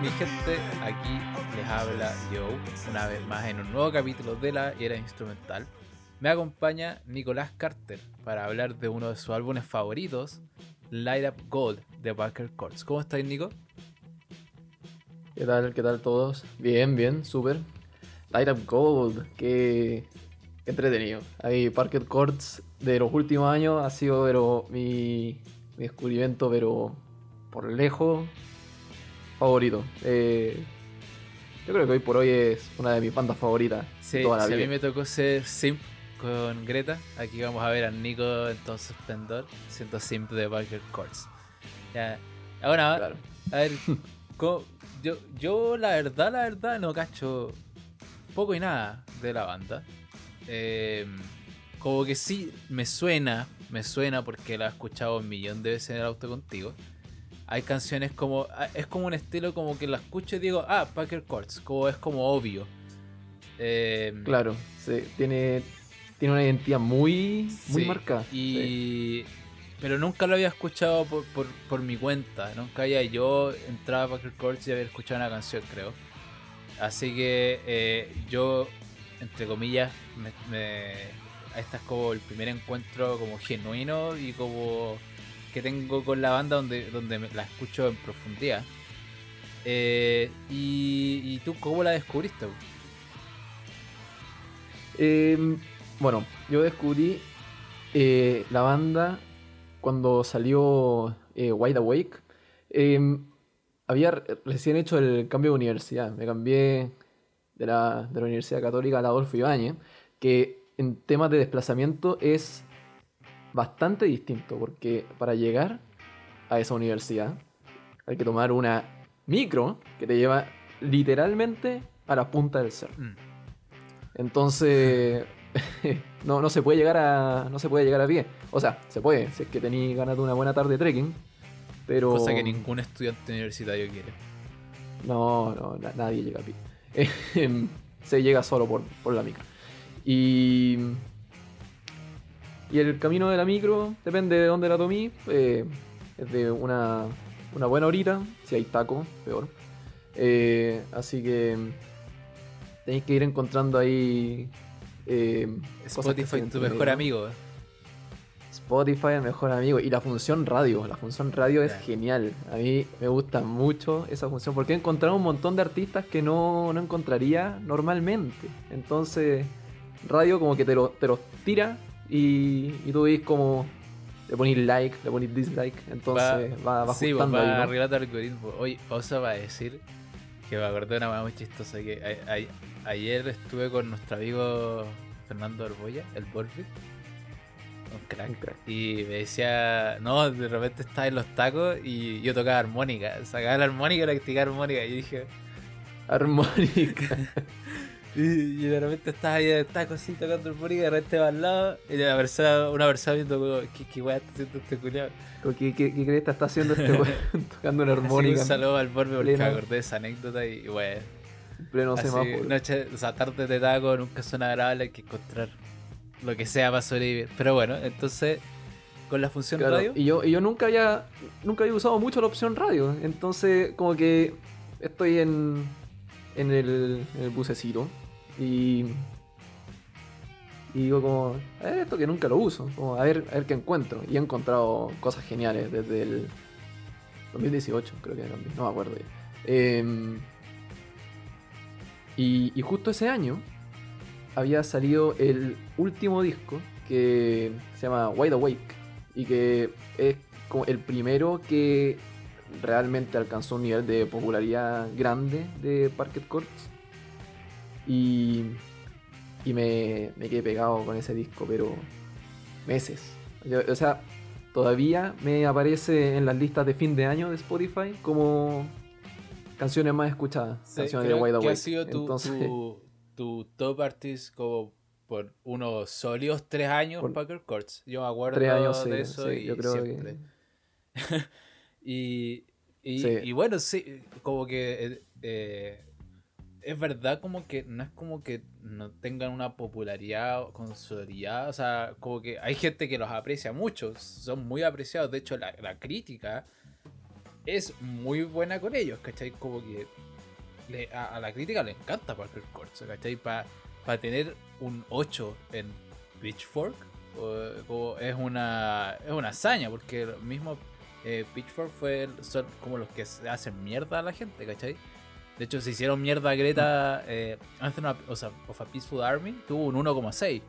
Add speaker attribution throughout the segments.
Speaker 1: Mi gente. Aquí les habla Joe, una vez más en un nuevo capítulo de la era instrumental. Me acompaña Nicolás Carter para hablar de uno de sus álbumes favoritos, Light Up Gold de Parker Courts. ¿Cómo estáis, Nico?
Speaker 2: ¿Qué tal? ¿Qué tal todos? Bien, bien, súper. Light Up Gold, qué, entretenido. Ahí Parker Courts de los últimos años ha sido mi, mi descubrimiento, pero por lejos favorito. Eh, yo creo que hoy por hoy es una de mis bandas favoritas.
Speaker 1: Sí, a mí me tocó ser simp con Greta. Aquí vamos a ver a Nico entonces esplendor siendo simp de Parker Courts. Ya. Ahora, a ver, yo, yo la verdad, la verdad no cacho poco y nada de la banda. Eh, como que sí me suena, me suena porque la he escuchado un millón de veces en el auto contigo hay canciones como. Ah, es como un estilo como que la escucho y digo, ah, Packer Courts, como es como obvio.
Speaker 2: Em, claro, sí, tiene, tiene una identidad muy, muy marcada.
Speaker 1: Y. Pero nunca lo había escuchado por, mi cuenta. Nunca había yo entrado a Packer Courts y había escuchado una canción, creo. Así que eh, yo, entre comillas, me, me, este es como el primer encuentro como genuino y como que tengo con la banda donde, donde la escucho en profundidad. Eh, y, tú cómo la descubriste?
Speaker 2: Em, bueno, yo descubrí eh, la banda cuando salió eh, Wide Awake. Em, había recién hecho el cambio de universidad. Me cambié de la, de la Universidad Católica a la Adolfo Ibáñez, que en temas de desplazamiento es bastante distinto, porque para llegar a esa universidad hay que tomar una micro que te lleva literalmente a la punta del cerro. Mm. Entonces, no, no, se puede llegar a, no se puede llegar a pie. O sea, se puede, si es que tenéis ganas de una buena tarde de trekking, pero...
Speaker 1: Cosa que ningún estudiante universitario quiere.
Speaker 2: No, no, nadie llega a pie. se llega solo por, por la micro. Y y el camino de la micro, depende de dónde la tomé, eh, es de una, una, buena horita. Si hay taco, peor. Eh, así que tenéis que ir encontrando ahí.
Speaker 1: Eh, Spotify, tu mejor amigo.
Speaker 2: Spotify, el mejor amigo. Y la función radio. La función radio es genial. A mí me gusta mucho esa función porque he encontrado un montón de artistas que no, no encontraría normalmente. Entonces, radio como que te, lo, te los tira y, y tú ves como le pones like, le pones dislike, entonces va, va, va
Speaker 1: sí, pues, va ahí, ¿no? el algoritmo. Oye, pausa va a decir que me acordé de una cosa muy chistosa que ayer estuve con nuestro amigo Fernando Arboya, el Borfi, un crack, y me decía, no, de repente estaba en los tacos y yo tocaba armónica, sacaba la armónica y practicaba armónica, y dije,
Speaker 2: armónica.
Speaker 1: Y, de repente estás ahí de taco así tocando el puri y de repente va al lado y la persona, una persona viendo ¿qué, qué weá está haciendo este culiado?
Speaker 2: ¿Qué, qué, qué crees que está haciendo este weá tocando una armónica?
Speaker 1: un saludo al Borbe porque me acordé de esa anécdota y weá.
Speaker 2: Pleno
Speaker 1: así, noche, o sea, tarde de taco nunca son agradables, hay que encontrar lo que sea para sobrevivir. Pero bueno, entonces con la función radio.
Speaker 2: Y yo, y yo nunca había nunca había usado mucho la opción radio. Entonces, como que estoy en, en el, en el bucecito y, y digo como, eh, esto que nunca lo uso, como, a ver, a ver qué encuentro. Y he encontrado cosas geniales desde el 2018, creo que no me acuerdo. Eh, y, y justo ese año había salido el último disco que se llama Wide Awake y que es como el primero que realmente alcanzó un nivel de popularidad grande de Parket Courts. Y, y me, me quedé pegado con ese disco, pero meses. o sea, todavía me aparece en las listas de fin de año de Spotify como canciones más escuchadas. canciones
Speaker 1: de Wide Awake. ha sido tu, tu, top artist como por unos sólidos tres años por Packer Courts. Yo me acuerdo años, de eso y yo creo siempre. y, y, bueno, sí, como que eh, eh, es verdad como que no es como que no tengan una popularidad consolidada, o sea, como que hay gente que los aprecia mucho, son muy apreciados, de hecho la, crítica es muy buena con ellos, ¿cachai? Como que a, la crítica le encanta Parker Courts, ¿cachai? Para tener un 8 en Pitchfork es, una, es una hazaña, porque el mismo eh, Pitchfork fue, son como los que hacen mierda a la gente, ¿cachai? De hecho, se hicieron mierda a Greta eh, o sea, of a Peaceful Army, tuvo un 1,6.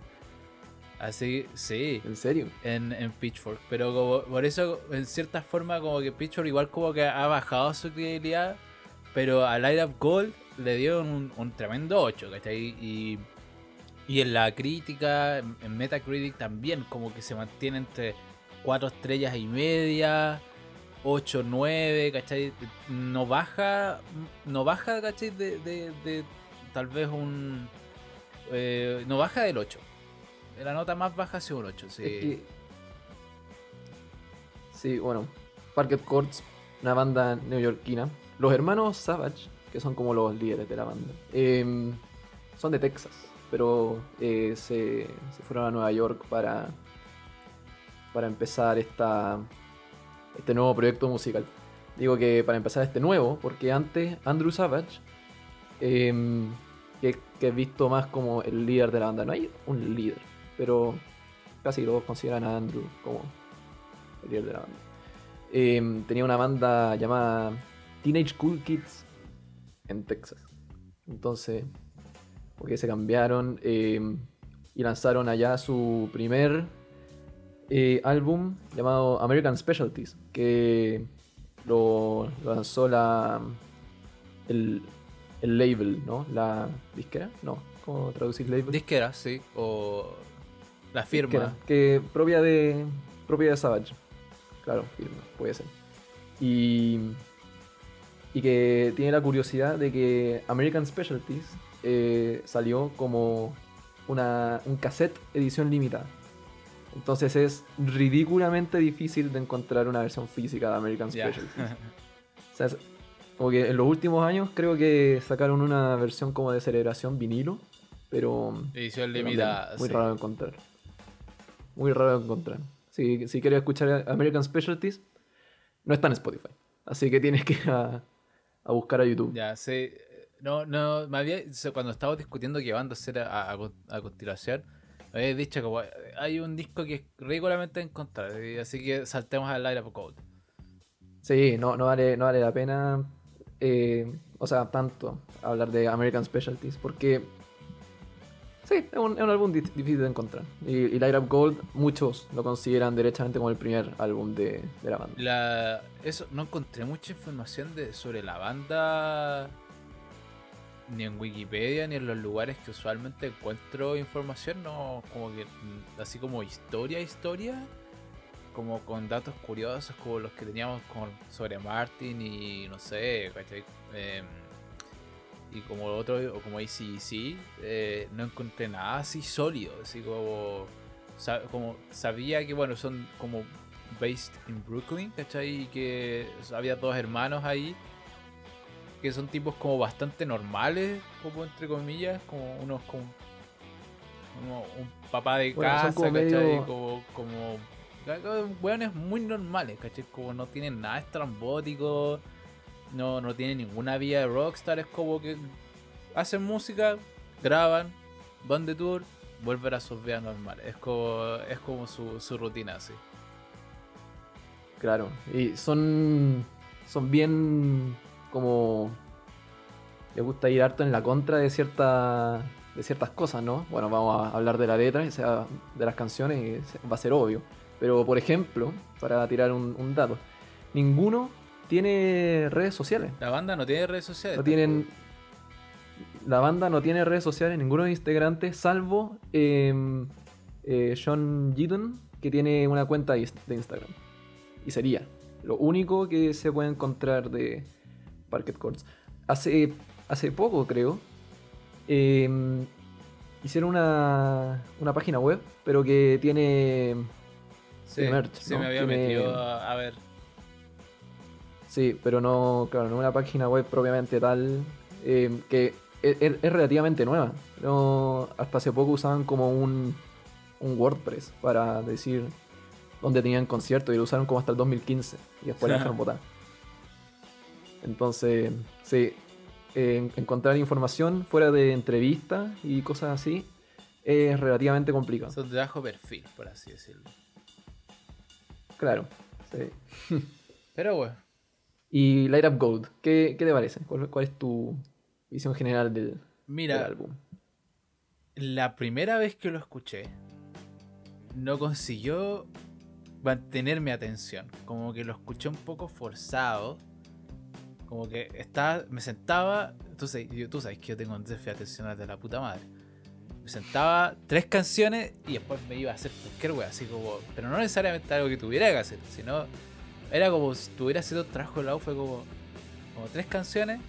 Speaker 1: Así, sí.
Speaker 2: ¿En serio?
Speaker 1: En, en Pitchfork. Pero por eso, en cierta forma, como que Pitchfork igual como que ha bajado su credibilidad. Pero a Light Up Gold le dio un, un tremendo 8, ¿cachai? Y y en la crítica, en Metacritic también, como que se mantiene entre 4 estrellas y media, 8, 9, ¿cachai? No baja, no baja, ¿cachai? De, de, tal vez un... Eh, no baja del 8. La nota más baja ha sido un 8, sí.
Speaker 2: Sí, bueno. Parket Courts, una banda neoyorquina. Los hermanos Savage, que son como los líderes de la banda, em, son de Texas pero eh, se, fueron a Nueva York para, para empezar esta, este nuevo proyecto musical. Digo que para empezar este nuevo, porque antes Andrew Savage, em, que, he visto más como el líder de la banda, no hay un líder, pero casi todos consideran a Andrew como el líder de la banda. Em, tenía una banda llamada Teenage Cool Kids en Texas. Entonces, porque se cambiaron em, y lanzaron allá su primer eh, álbum llamado American Specialties, que lo, lanzó la el, label, ¿no? La disquera, no, ¿cómo traducir label?
Speaker 1: Disquera, sí, o la firma.
Speaker 2: que propia de propia de Savage. Claro, firma, puede ser. Y y que tiene la curiosidad de que American Specialties eh, salió como una, un cassette edición limitada. Entonces es ridículamente difícil de encontrar una versión física de American Special. o sea, como que en los últimos años creo que sacaron una versión como de celebración vinilo, pero...
Speaker 1: Edición limitada.
Speaker 2: Muy raro de encontrar. Muy raro de encontrar. Si, si quieres escuchar American Specialties, no está en Spotify. Así que tienes que ir a, a buscar a YouTube.
Speaker 1: Ya, sí. No, no, me había, cuando estábamos discutiendo qué banda hacer a, a, continuación, había dicho que hay un disco que es ridículamente encontrar, así que saltemos al aire por Cold.
Speaker 2: Sí, no, no, vale, no vale la pena, eh, o sea, tanto hablar de American Specialties, porque sí, es un, álbum difícil de encontrar. Y, y Light Up Gold, muchos lo consideran derechamente como el primer álbum de, la banda.
Speaker 1: La, eso, no encontré mucha información de, sobre la banda ni en Wikipedia ni en los lugares que usualmente encuentro información, no como que mm, así como historia, historia, como con datos curiosos como los que teníamos con, sobre Martin y no sé, em, y como otro, o como ACDC, eh, no encontré nada así sólido, así como, como sabía que bueno, son como based in Brooklyn, ¿cachai? Y que había dos hermanos ahí que son tipos como bastante normales, como entre comillas, como unos como, un papá de casa, como ¿cachai? Como, como weones muy normales, ¿cachai? Como no tienen nada estrambótico, no, no tienen ninguna vida de rockstar, es como que hacen música, graban, van de tour, vuelven a sus vidas normales. Es como, es como su, su rutina así.
Speaker 2: Claro, y son, son bien como le gusta ir harto en la contra de cierta, de ciertas cosas, ¿no? Bueno, vamos a hablar de la letra, sea, de las canciones, y va a ser obvio. Pero, por ejemplo, para tirar un, dato, ninguno tiene redes sociales.
Speaker 1: La banda no tiene redes sociales.
Speaker 2: No tienen. La banda no tiene redes sociales, ninguno de los integrantes, salvo em, eh, John Giddon, que tiene una cuenta de Instagram. Y sería lo único que se puede encontrar de, Parket Courts. Hace, hace poco, creo, em, hicieron una, una página web, pero que tiene,
Speaker 1: sí, merch. me había metido a, ver.
Speaker 2: Sí, pero no, claro, no una página web propiamente tal, em, que es, es, relativamente nueva. No, hasta hace poco usaban como un, un WordPress para decir dónde tenían conciertos y lo usaron como hasta el 2015 y después la dejaron botar. Entonces, sí, encontrar información fuera de entrevistas y cosas así es relativamente complicado.
Speaker 1: Son de bajo perfil, por así decirlo.
Speaker 2: Claro, sí.
Speaker 1: Pero bueno.
Speaker 2: Y Light Up Gold, ¿qué, te parece? ¿Cuál, es tu visión general del,
Speaker 1: Mira,
Speaker 2: álbum?
Speaker 1: La primera vez que lo escuché, no consiguió mantener mi atención. Como que lo escuché un poco forzado. Como que estaba, me sentaba. Tú sabes, tú sabes que yo tengo un déficit de atención de la puta madre. Me sentaba tres canciones y después me iba a hacer cualquier wea, así como. Pero no necesariamente algo que tuviera que hacer, sino. Era como si tuviera sido trabajo de la U, fue como. Como tres canciones,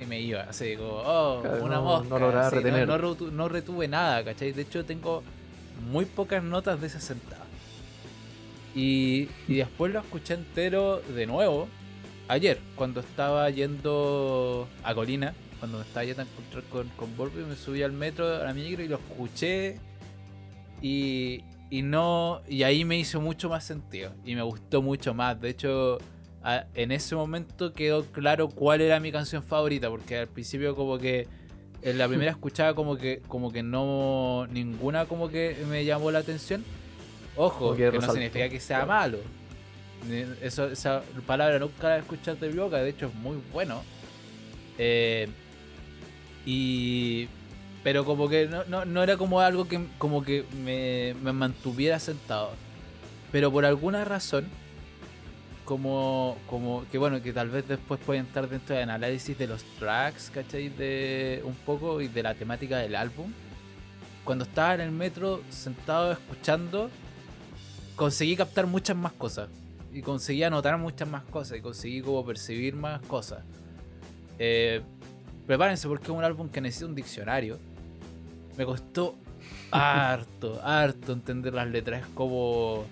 Speaker 1: y me iba, así como, oh, una mosca.
Speaker 2: No lograba retener.
Speaker 1: No, retuve nada, ¿cachai? De hecho, tengo muy pocas notas de esa sentada. Y, y después lo escuché entero de nuevo ayer, cuando estaba yendo a Colina, cuando me estaba yendo a encontrar con, con me subí al metro, a la micro y lo escuché. Y, y no. Y ahí me hizo mucho más sentido. Y me gustó mucho más. De hecho, en ese momento quedó claro cuál era mi canción favorita. Porque al principio como que. En la primera escuchaba como que. como que no. ninguna como que me llamó la atención. Ojo, que, no significa que sea malo. Eso, esa palabra nunca la he escuchado de de hecho es muy bueno. Eh, y. Pero como que no, era como algo que como que me, mantuviera sentado. Pero por alguna razón, como, como que bueno, que tal vez después pueden estar dentro del análisis de los tracks, ¿cachai? De un poco y de la temática del álbum. Cuando estaba en el metro sentado escuchando, conseguí captar muchas más cosas. Y conseguí anotar muchas más cosas. Y conseguí como percibir más cosas. Eh, prepárense porque es un álbum que necesita un diccionario. Me costó harto, harto entender las letras. Es como.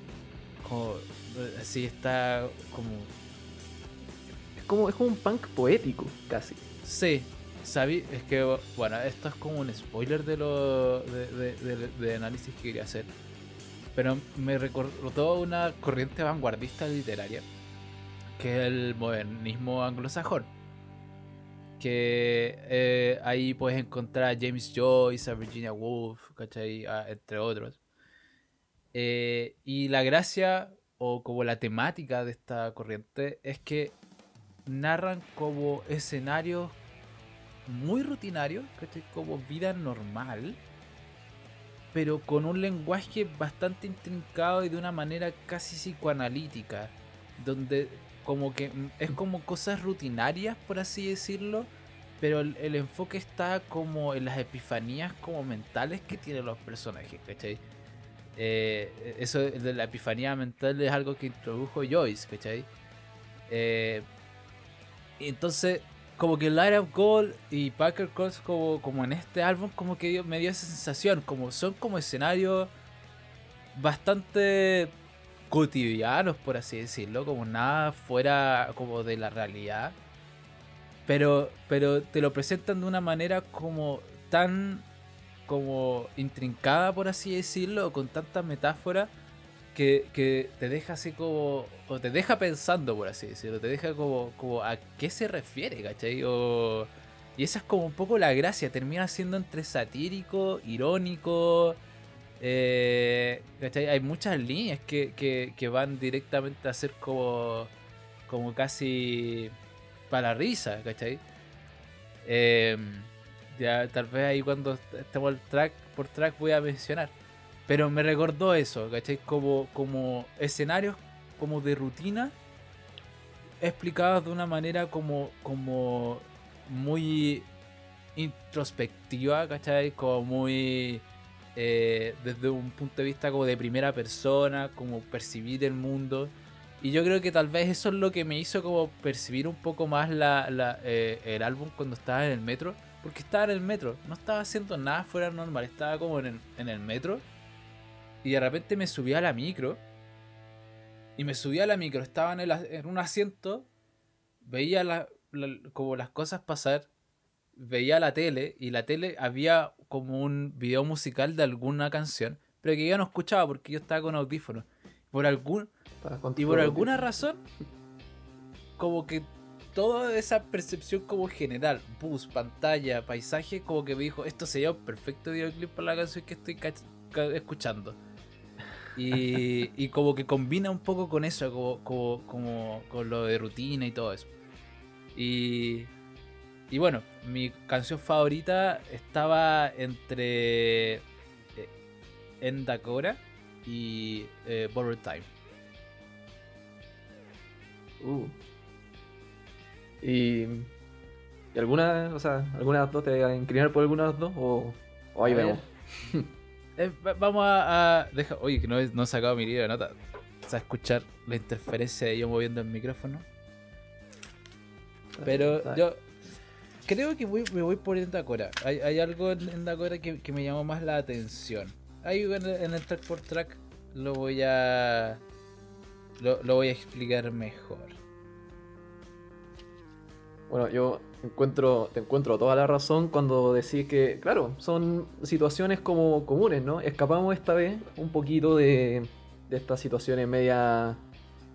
Speaker 1: como así está como.
Speaker 2: Es como, es como un punk poético, casi.
Speaker 1: Sí, sabí, es que, bueno, esto es como un spoiler de lo de análisis que quería hacer pero me recordó una corriente vanguardista literaria, que es el modernismo anglosajón. Que eh, ahí puedes encontrar a James Joyce, a Virginia Woolf, ¿cachai? entre otros. Eh, y la gracia, o como la temática de esta corriente, es que narran como escenarios muy rutinarios. Como vida normal pero con un lenguaje bastante intrincado y de una manera casi psicoanalítica, donde como que es como cosas rutinarias, por así decirlo, pero el, enfoque está como en las epifanías como mentales que tienen los personajes, ¿cachai? Eh, eso de la epifanía mental es algo que introdujo Joyce, ¿cachai? Eh, entonces como que Light Up Gold y Packer Cross como, como en este álbum como que me dio esa sensación, como son como escenarios bastante cotidianos por así decirlo, como nada fuera como de la realidad. Pero, pero te lo presentan de una manera como tan como intrincada por así decirlo, con tanta metáfora que, te deja así como. O te deja pensando, por así decirlo. Te deja como, como a qué se refiere, ¿cachai? y esa es como un poco la gracia. Termina siendo entre satírico, irónico. Eh, ¿cachai? Hay muchas líneas que, van directamente a ser como. Como casi. Para risa, ¿cachai? Eh, ya tal vez ahí cuando estemos track por track voy a mencionar. Pero me recordó eso, ¿cachai? Como, como escenarios como de rutina explicados de una manera como, como muy introspectiva, ¿cachai? Como muy eh, desde un punto de vista como de primera persona, como percibir el mundo. Y yo creo que tal vez eso es lo que me hizo como percibir un poco más la, eh, el álbum cuando estaba en el metro. Porque estaba en el metro, no estaba haciendo nada fuera normal, estaba como en el, en el metro y de repente me subí a la micro. Y me subí a la micro, estaba en, un asiento, veía como las cosas pasar, veía la tele y la tele había como un video musical de alguna canción, pero que yo no escuchaba porque yo estaba con audífonos. Por algún, y por alguna razón, como que toda esa percepción como general, bus, pantalla, paisaje, como que me dijo, esto sería un perfecto videoclip para la canción que estoy escuchando. Y, y, como que combina un poco con eso, como, como, como, con lo de rutina y todo eso. Y, y bueno, mi canción favorita estaba entre eh, Endacora y eh, Borrowed Time.
Speaker 2: Uh. Y, ¿Y alguna, o sea, alguna de las dos te va a inclinar por alguna de las dos o, o ahí vemos?
Speaker 1: Eh, vamos a, deja, oye, que no he, no sacado mi libro de nota. O sea, escuchar la interferencia de yo moviendo el micrófono. Pero yo creo que me voy por Endacora. Hay, hay algo en Endacora que, que me llamó más la atención. Ahí en el, en el track por track lo voy a. Lo, lo voy a explicar mejor.
Speaker 2: Bueno, yo encuentro, te encuentro toda la razón cuando decís que, claro, son situaciones como comunes, ¿no? Escapamos esta vez un poquito de, de estas situaciones media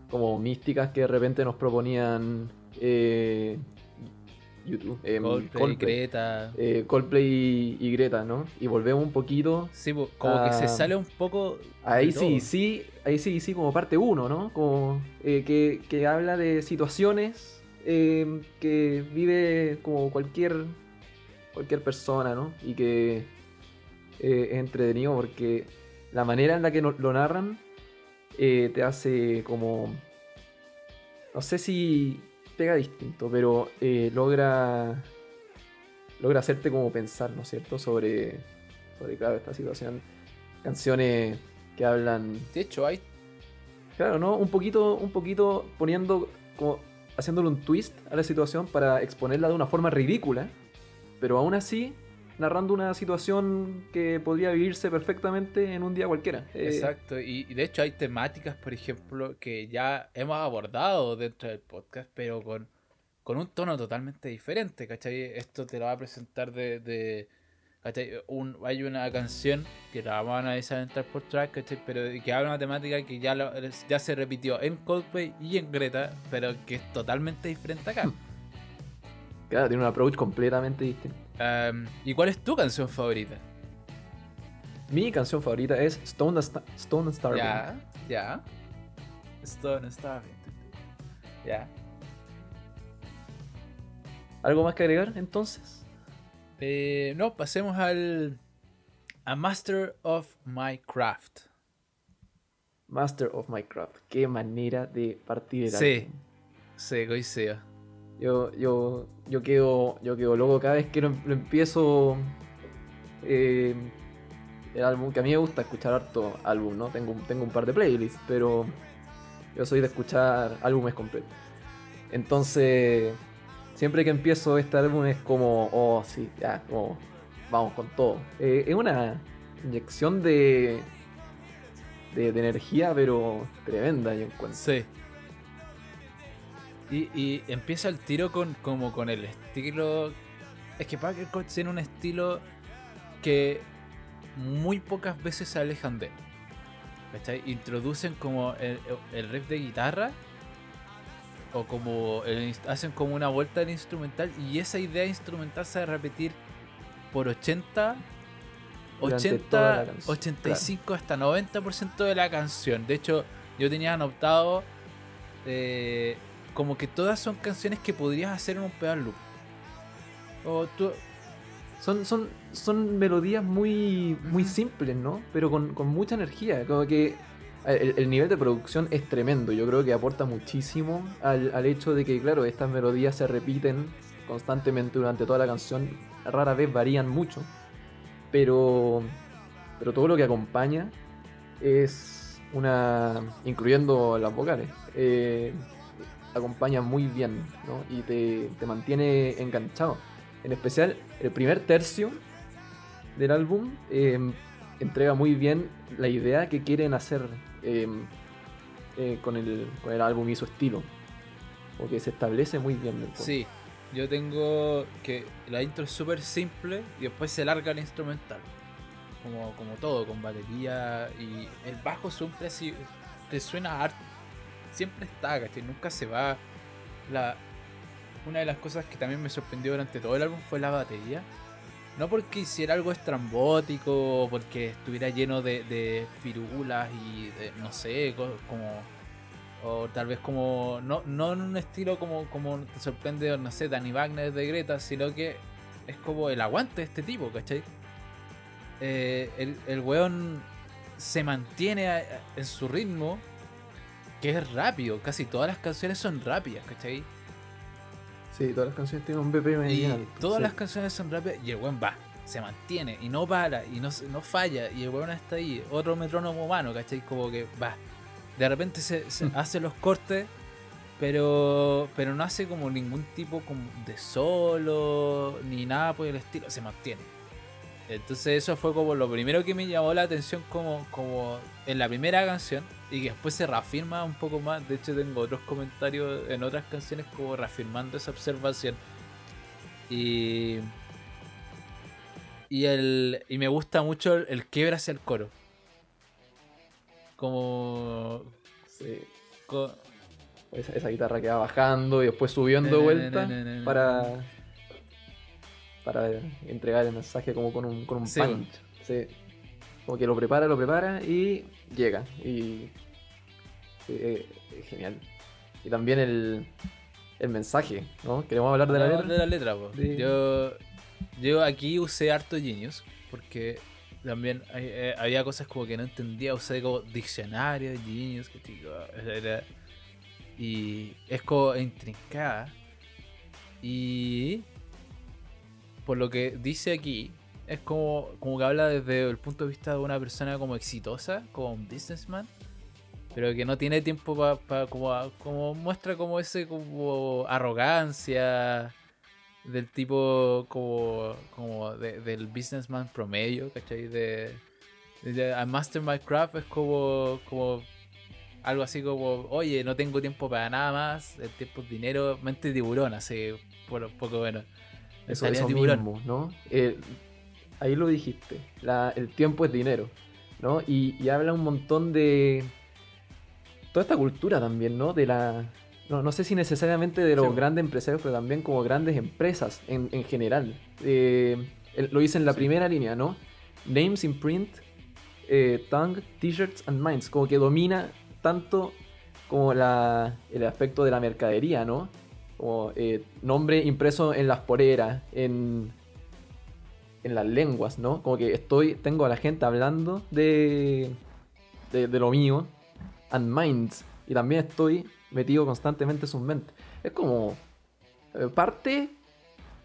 Speaker 2: como místicas que de repente nos proponían eh, YouTube.
Speaker 1: Eh, Coldplay, Greta.
Speaker 2: Eh, Coldplay y, Greta, ¿no? Y volvemos un poquito.
Speaker 1: Sí, como que se sale un poco.
Speaker 2: Ahí sí, sí, ahí sí, sí, como parte uno, ¿no? Como eh, que, que habla de situaciones Em, que vive como cualquier, cualquier persona, ¿no? Y que eh, es entretenido porque la manera en la que lo narran eh, te hace como... No sé si pega distinto, pero eh, logra logra hacerte como pensar, ¿no es cierto? Sobre, sobre claro, esta situación. Canciones que hablan...
Speaker 1: De hecho, hay...
Speaker 2: Claro, ¿no? Un poquito, un poquito poniendo como haciéndole un twist a la situación para exponerla de una forma ridícula, pero aún así narrando una situación que podría vivirse perfectamente en un día cualquiera.
Speaker 1: Eh, Exacto, y, de hecho hay temáticas, por ejemplo, que ya hemos abordado dentro del podcast, pero con, con un tono totalmente diferente, ¿cachai? Esto te lo va a presentar de hay una canción que la vamos a analizar en por Track, pero que habla de una temática que ya, ya se repitió en Coldplay y en Greta, pero que es totalmente diferente acá.
Speaker 2: Claro, tiene un approach completamente distinto.
Speaker 1: ¿Y cuál es tu canción favorita?
Speaker 2: Mi canción favorita es Stone, Stone Starving.
Speaker 1: Ya, ya. Stone Starving. Ya.
Speaker 2: ¿Algo más que agregar entonces?
Speaker 1: Eh, no, pasemos al. A Master of My Craft.
Speaker 2: Master of My Craft. Qué manera de partir el
Speaker 1: Sí, sí, coincido.
Speaker 2: Yo, yo, yo quedo, yo quedo loco cada vez que lo, empiezo. Eh, el álbum, que a mí me gusta escuchar harto álbum, ¿no? Tengo, tengo un par de playlists, pero yo soy de escuchar álbumes completos. Entonces, siempre que empiezo este álbum es como, oh, sí, ya, como, vamos con todo. Eh, es una inyección de, de, energía, pero tremenda, yo encuentro.
Speaker 1: Sí. Y, empieza el tiro con, como con el estilo. Es que Parker Coach tiene un estilo que muy pocas veces se alejan de él. Introducen como el, el riff de guitarra o como hacen como una vuelta al instrumental y esa idea instrumental se va a repetir por 80 80 85 hasta 90% de la canción de hecho yo tenía anotado eh, como que todas son canciones que podrías hacer en un pedal loop o
Speaker 2: son, son, son melodías muy, muy simples, ¿no? Pero con, con mucha energía. Como que el, nivel de producción es tremendo. Yo creo que aporta muchísimo al, hecho de que, claro, estas melodías se repiten constantemente durante toda la canción. Rara vez varían mucho. Pero, pero todo lo que acompaña es una. incluyendo las vocales. Eh, acompaña muy bien ¿no? y te, te mantiene enganchado. En especial, el primer tercio del álbum eh, entrega muy bien la idea que quieren hacer Em, eh, con, el, con el álbum y su estilo. Porque se establece muy bien.
Speaker 1: Sí, yo tengo que la intro es súper simple y después se larga el instrumental. Como, como todo, con batería y el bajo siempre así, te suena arte. Siempre está. Nunca se va. La, una de las cosas que también me sorprendió durante todo el álbum fue la batería. No porque hiciera algo estrambótico, porque estuviera lleno de, de firulas y de, no sé, como... O tal vez como... No, no en un estilo como, como te sorprende, no sé, Danny Wagner de Greta, sino que es como el aguante de este tipo, ¿cachai? Eh, el, el weón se mantiene en su ritmo, que es rápido. Casi todas las canciones son rápidas, ¿cachai?
Speaker 2: Sí, todas las canciones tienen un BPM
Speaker 1: y Todas las canciones son rápidas y el weón va, se mantiene y no para y no, no falla y el weón está ahí. Otro metrónomo humano, ¿cachai? Como que va. De repente se, mm. hace los cortes, pero pero no hace como ningún tipo de solo ni nada por el estilo. Se mantiene. Entonces eso fue como lo primero que me llamó la atención como, como en la primera canción y que después se reafirma un poco más. De hecho tengo otros comentarios en otras canciones como reafirmando esa observación. Y, y, el, y me gusta mucho el, quiebre hacia el coro. Como...
Speaker 2: Sí. esa, guitarra que va bajando y después subiendo de vuelta para para entregar el mensaje como con un, con un punch. Como que lo prepara, lo prepara y llega. Y es genial. Y también el, el mensaje, ¿no? Queremos hablar de la letra.
Speaker 1: De la letra, Yo, yo aquí usé harto Genius porque también eh, había cosas como que no entendía. Usé como diccionario, Genius, que era, y es como intrincada. Y por lo que dice aquí, es como, como que habla desde el punto de vista de una persona como exitosa, como un businessman, pero que no tiene tiempo para, como, como muestra como ese como arrogancia del tipo como, como del businessman promedio, ¿cachai? De, de, a Master My Craft es como, como algo así como, oye, no tengo tiempo para nada más, el tiempo es dinero, mente tiburón, así, por poco bueno.
Speaker 2: Eso, eso mismo, ¿no? Eh, ahí lo dijiste, el tiempo es dinero, ¿no? Y, habla un montón de toda esta cultura también, ¿no? De la... No, no sé si necesariamente de los grandes empresarios, pero también como grandes empresas en, general. Eh, lo dice en la primera línea, ¿no? Names in print, eh, tongue, t-shirts and minds. Como que domina tanto como la, el aspecto de la mercadería, ¿no? Como eh, nombre impreso en las poreras, en, en las lenguas, ¿no? Como que estoy, tengo a la gente hablando de, de, lo mío, and minds, y también estoy metido constantemente en sus mentes. Es como eh, parte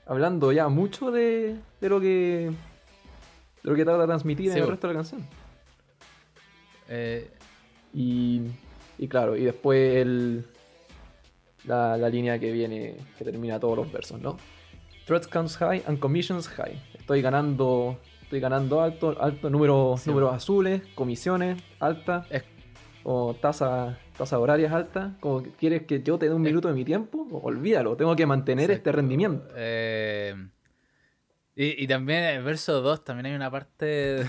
Speaker 2: hablando ya mucho de, de lo que de lo que trata de transmitir en el resto de la canción. Eh, y, y claro, y después el, la, línea que viene, que termina todos los versos, ¿no? Threat counts high and commissions high. Estoy ganando, estoy ganando alto, alto número, números azules, comisiones altas, o tasa, tasa horarias altas. Como quieres que yo te dé un minuto de mi tiempo, olvídalo, tengo que mantener este rendimiento.
Speaker 1: Eh, y, también en el verso 2 también hay una parte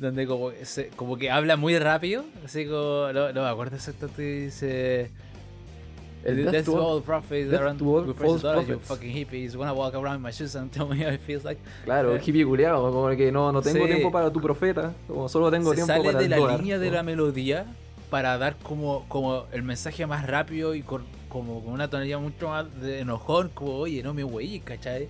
Speaker 1: donde, como, como que habla muy rápido, así como, no, no me acuerdo exactamente, dice... El Death, to all prophets around to false prophets. You fucking hippies wanna walk around my shoes and tell me how it feels like.
Speaker 2: Claro, el hippie culeado, como que no, no tengo tiempo para tu profeta, como solo tengo tiempo
Speaker 1: para
Speaker 2: sale
Speaker 1: de la línea de la melodía para dar como, como el mensaje más rápido y con, como con una tonalidad mucho más de enojón, como oye, no me güey, ¿cachai?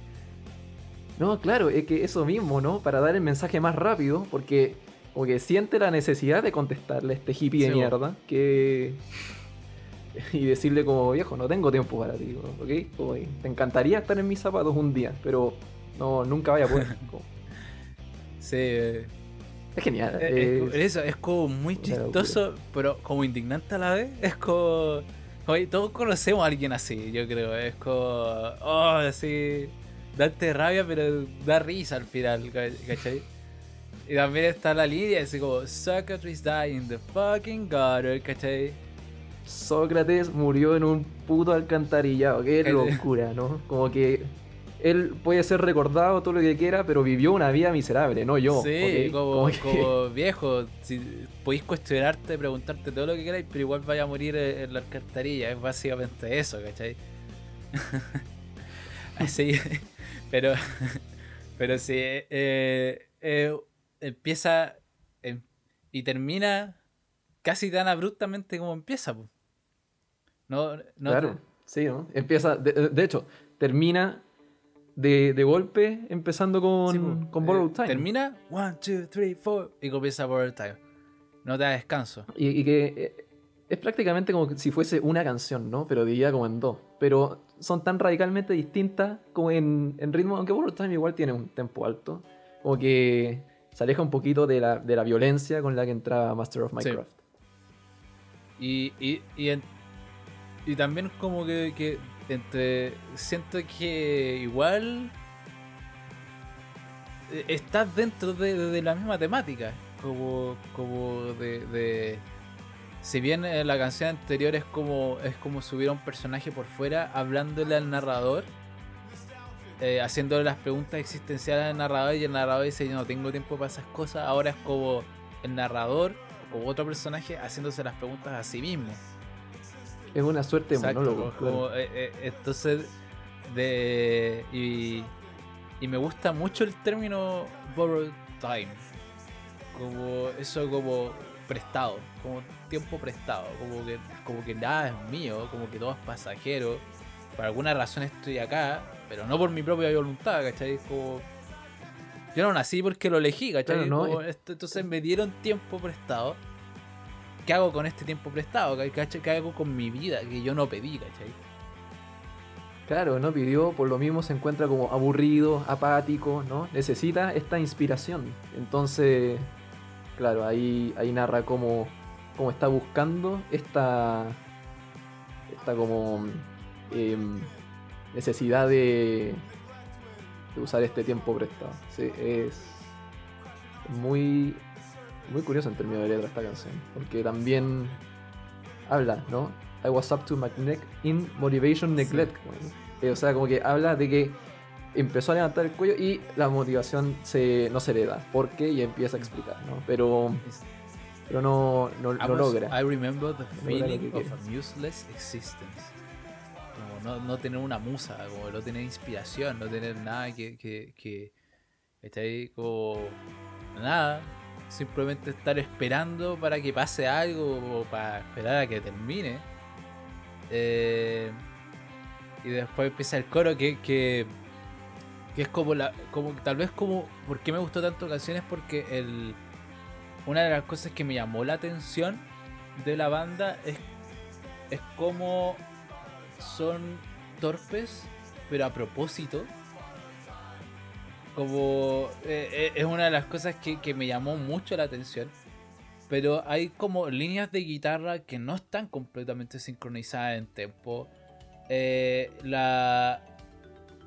Speaker 2: No, claro, es que eso mismo, ¿no? Para dar el mensaje más rápido, porque como que siente la necesidad de contestarle a este hippie de mierda, que y decirle como viejo, no tengo tiempo para ti, ¿ok? te encantaría estar en mis zapatos un día, pero no, nunca vaya a poder.
Speaker 1: sí. Eh,
Speaker 2: es genial.
Speaker 1: Es, eso, es como muy chistoso, pero como indignante a la vez. Es como. todos conocemos a alguien así, yo creo. Es como. Oh, así. Darte rabia, pero da risa al final, ¿cachai? Y también está la línea, así como. Socrates died in the fucking gutter, ¿cachai?
Speaker 2: Sócrates murió en un puto alcantarillado. Qué locura, ¿no? Como que él puede ser recordado todo lo que quiera, pero vivió una vida miserable, no yo.
Speaker 1: Sí, como, viejo, si podéis cuestionarte, preguntarte todo lo que queráis, pero igual vaya a morir en la alcantarilla. Es básicamente eso, ¿cachai? sí, pero, pero sí, eh, eh, empieza em, y termina casi tan abruptamente como empieza. No, no
Speaker 2: claro, sí, ¿no? Empieza, de, hecho, termina de, de, golpe empezando con, con Borrowed Time.
Speaker 1: Termina, 1, 2, 3, 4 y comienza Borrowed Time. No te da descanso.
Speaker 2: Y, y que es prácticamente como si fuese una canción, ¿no? Pero diría como en dos. Pero son tan radicalmente distintas como en, ritmo, aunque World Time igual tiene un tempo alto. Como que se aleja un poquito de la, violencia con la que entraba Master of Minecraft.
Speaker 1: Y, y, y, también como que, entre siento que igual eh, estás dentro de, la misma temática. Como, como de si bien en la canción anterior es como, es como si hubiera un personaje por fuera hablándole al narrador, eh, haciéndole las preguntas existenciales al narrador y el narrador dice yo no tengo tiempo para esas cosas, ahora es como el narrador o otro personaje haciéndose las preguntas a sí mismo.
Speaker 2: Es una suerte de monólogo.
Speaker 1: Eh, eh, entonces, de, y, y me gusta mucho el término borrowed time. Como eso como prestado, como tiempo prestado, como que, como que nada es mío, como que todo es pasajero. Por alguna razón estoy acá, pero no por mi propia voluntad, ¿cachai? Como... Yo no nací porque lo elegí, ¿cachai? entonces me dieron tiempo prestado. ¿Qué hago con este tiempo prestado? ¿Qué hago con mi vida que yo no pedí, ¿cachai?
Speaker 2: Claro, no pidió, por lo mismo se encuentra como aburrido, apático, ¿no? Necesita esta inspiración. Entonces, claro, ahí, ahí narra cómo, cómo está buscando esta, esta como em, necesidad de, de, usar este tiempo prestado. Sí, es muy, muy curioso en términos de letra esta canción, porque también habla, ¿no? I was up to my neck in motivation neglect. o sea, como que habla de que empezó a levantar el cuello y la motivación se, no se le da. ¿Por qué? Y empieza a explicar, ¿no? Pero, pero no, no, logra.
Speaker 1: I remember the feeling of a useless existence. Como no, no, tener una musa, como no tener inspiración, no tener nada que, que, que está ahí como nada. Simplemente estar esperando para que pase algo o para esperar a que termine. Eh, y después empieza el coro que, que que es como la. como tal vez como. ¿Por qué me gustó tanto canciones? Porque el. Una de las cosas que me llamó la atención de la banda es. es como son torpes, pero a propósito. Como. Eh, eh, es una de las cosas que, me llamó mucho la atención. Pero hay como líneas de guitarra que no están completamente sincronizadas en tempo. Eh, la,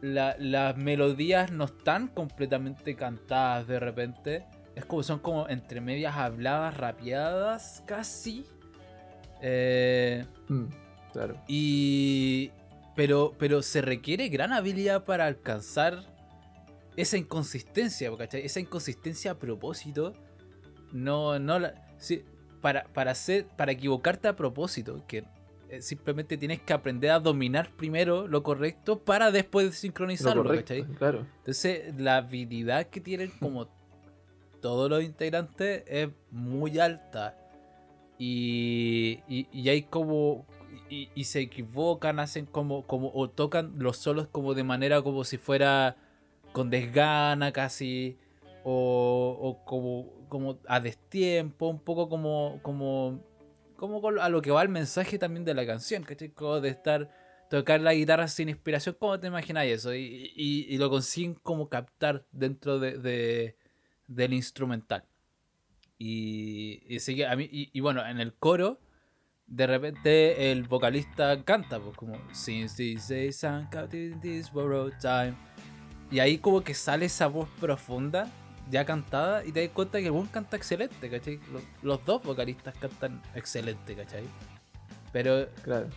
Speaker 1: las melodías no están completamente cantadas de repente. Es como son como entre medias habladas, rapeadas, casi. Eh,
Speaker 2: mm, claro.
Speaker 1: Y. Pero, pero se requiere gran habilidad para alcanzar esa inconsistencia, ¿cachai? Esa inconsistencia a propósito. No, no la. para, para hacer. Para equivocarte a propósito. Que eh, simplemente tienes que aprender a dominar primero lo correcto para después sincronizarlo,
Speaker 2: Claro.
Speaker 1: Entonces, la habilidad que tienen como todos los integrantes es muy alta. Y, y, hay como. Y, se equivocan, hacen como, como. O tocan los solos como de manera como si fuera con desgana casi. O, o como, como a destiempo, un poco como, como como a lo que va el mensaje también de la canción, ¿cachai? Como de estar, tocar la guitarra sin inspiración, ¿cómo te imagináis eso? Y, lo consiguen como captar dentro de, del instrumental. Y, y, a mí, y, bueno, en el coro, de repente el vocalista canta, pues como Since this borrowed time. Y ahí como que sale esa voz profunda ya cantada y te das cuenta que el buen canta excelente, ¿cachai? Los, dos vocalistas cantan excelente, ¿cachai? Pero...
Speaker 2: Claro.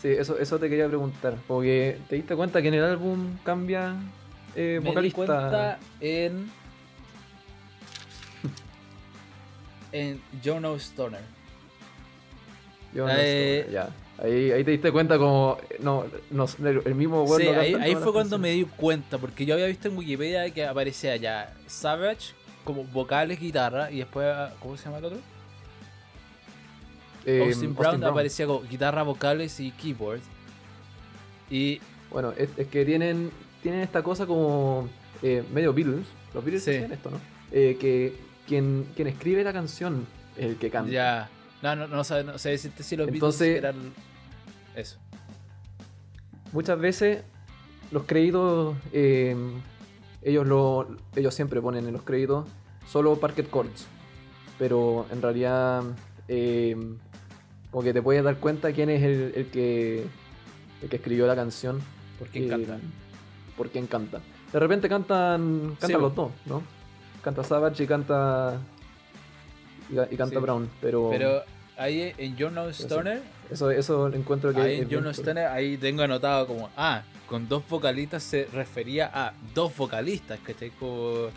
Speaker 2: Sí, eso, eso te quería preguntar, porque te diste cuenta que en el álbum cambia eh, vocalista.
Speaker 1: Me di cuenta en... en Jono Stoner.
Speaker 2: Jono Stoner, ya. Ahí, ahí te diste cuenta como. No, no el mismo
Speaker 1: Sí, ahí, ahí fue cuando me di cuenta, porque yo había visto en Wikipedia que aparecía ya Savage como vocales, guitarra, y después. ¿Cómo se llama el otro? Eh, Austin, Brown aparecía con guitarra, vocales y keyboard. Y.
Speaker 2: Bueno, es, que tienen, tienen esta cosa como eh, medio Beatles. Los Beatles tienen esto, ¿no? Eh, que quien, quien escribe la canción es el que canta.
Speaker 1: Ya. No, no, no, sé, no sé si los
Speaker 2: Entonces,
Speaker 1: eran eso.
Speaker 2: Muchas veces los créditos, eh, ellos, lo, ellos siempre ponen en los créditos solo Parket Chords. Pero en realidad, eh, como que te puedes dar cuenta quién es el, que, el que escribió la canción.
Speaker 1: Por quién canta.
Speaker 2: Por quién canta. De repente cantan, cantan los dos, ¿no? Canta Savage y canta y, canta Brown, pero...
Speaker 1: Pero ahí en Journal Stoner...
Speaker 2: Eso, eso encuentro que...
Speaker 1: Ahí en Journal Stoner, ahí tengo anotado como, ah, con dos vocalistas se refería a dos vocalistas, que como...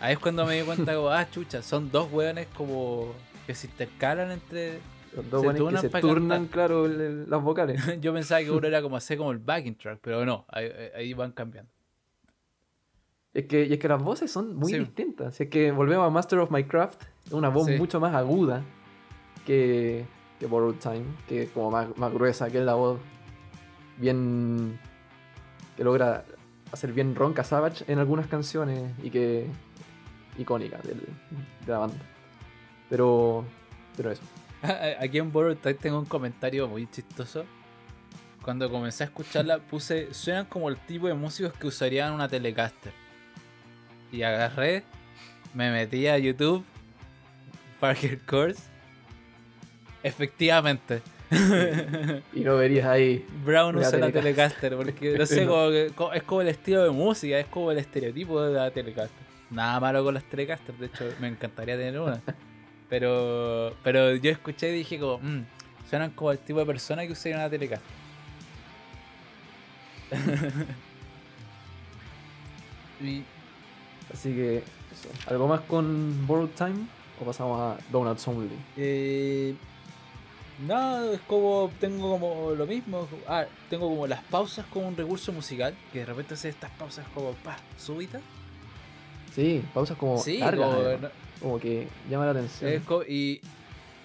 Speaker 1: Ahí es cuando me di cuenta como, ah, chucha, son dos weones como que se intercalan entre...
Speaker 2: Los dos weones que se turnan, claro, las vocales.
Speaker 1: Yo pensaba que uno era como hacer como el backing track, pero no, ahí, ahí van cambiando.
Speaker 2: Es que, y es que las voces son muy distintas. Si es que volvemos a Master of Minecraft, una voz mucho más aguda que, que Borrowed Time, que es como más, más gruesa, que es la voz bien. que logra hacer bien ronca Savage en algunas canciones y que. icónica de la banda. Pero. pero eso.
Speaker 1: Aquí en Borrowed Time tengo un comentario muy chistoso. Cuando comencé a escucharla, puse. suenan como el tipo de músicos que usarían una Telecaster y agarré, me metí a YouTube, Parker Course. Efectivamente.
Speaker 2: y lo verías ahí.
Speaker 1: Brown usa la Telecaster, porque no sé, es como el estilo de música, es como el estereotipo de la Telecaster. Nada malo con las Telecaster, de hecho me encantaría tener una. Pero, pero yo escuché y dije como, mmm, suenan como el tipo de persona que usaría una Telecaster.
Speaker 2: y Así que, eso. ¿Algo más con Borrowed Time? ¿O pasamos a Donuts Only?
Speaker 1: Eh, no, es como. Tengo como lo mismo. Ah, tengo como las pausas como un recurso musical. Que de repente hace estas pausas como. pa, súbitas.
Speaker 2: Sí, pausas como sí, largas. Como, que llama la atención.
Speaker 1: y.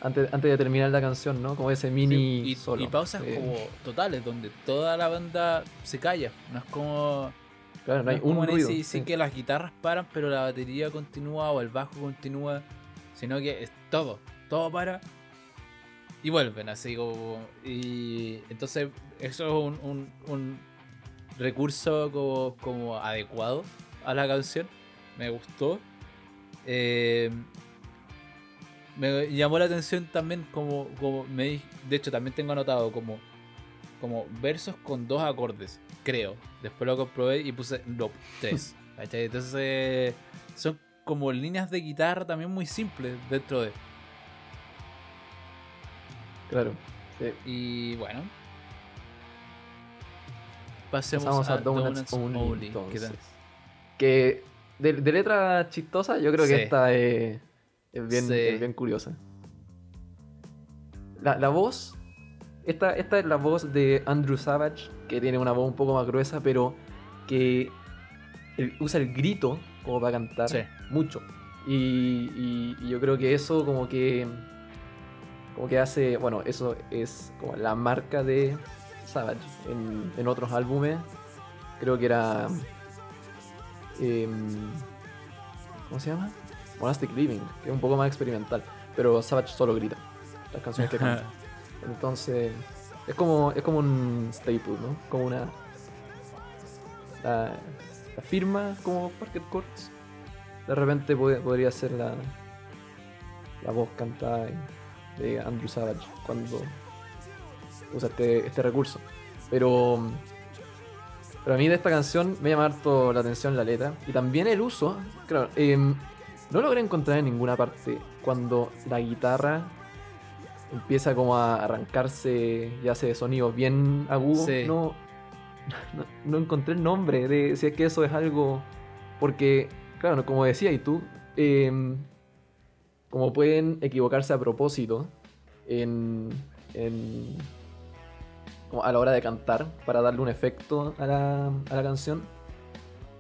Speaker 2: Antes, antes de terminar la canción, ¿no? Como ese mini
Speaker 1: y,
Speaker 2: solo.
Speaker 1: Y pausas como totales, donde toda la banda se calla. No es como
Speaker 2: Claro, no hay un ruido.
Speaker 1: Sí, sí, que las guitarras paran, pero la batería continúa o el bajo continúa, sino que es todo, todo para y vuelven así como y entonces eso es un, un, recurso como, como, adecuado a la canción, me gustó. Eh, me llamó la atención también como, como me de hecho también tengo anotado como como versos con dos acordes, creo. Después lo comprobé y puse no, tres. Entonces son como líneas de guitarra también muy simples dentro de.
Speaker 2: Claro.
Speaker 1: Y bueno. Pasemos a, Donuts, Only.
Speaker 2: que de, letra chistosa, yo creo que esta es, bien, bien curiosa. La, la voz esta, esta es la voz de Andrew Savage, que tiene una voz un poco más gruesa, pero que usa el grito como para cantar mucho. Y, yo creo que eso como que como que hace, bueno, eso es como la marca de Savage en, otros álbumes. Creo que era em, ¿cómo se llama? Monastic Living, que es un poco más experimental, pero Savage solo grita las canciones que canta. Entonces, es como, es como un staple, ¿no? Como una. La, firma como Parket Courts. De repente podría ser la, la voz cantada de Andrew Savage cuando usa este, este recurso. Pero, pero a mí de esta canción me llama harto la atención la letra y también el uso. Claro, em, no logré encontrar en ninguna parte cuando la guitarra empieza como a arrancarse y hace sonidos bien agudos. No, no, encontré el nombre de si es que eso es algo. Porque, claro, como decía y tú, em, como pueden equivocarse a propósito en, en, a la hora de cantar para darle un efecto a la, a la canción.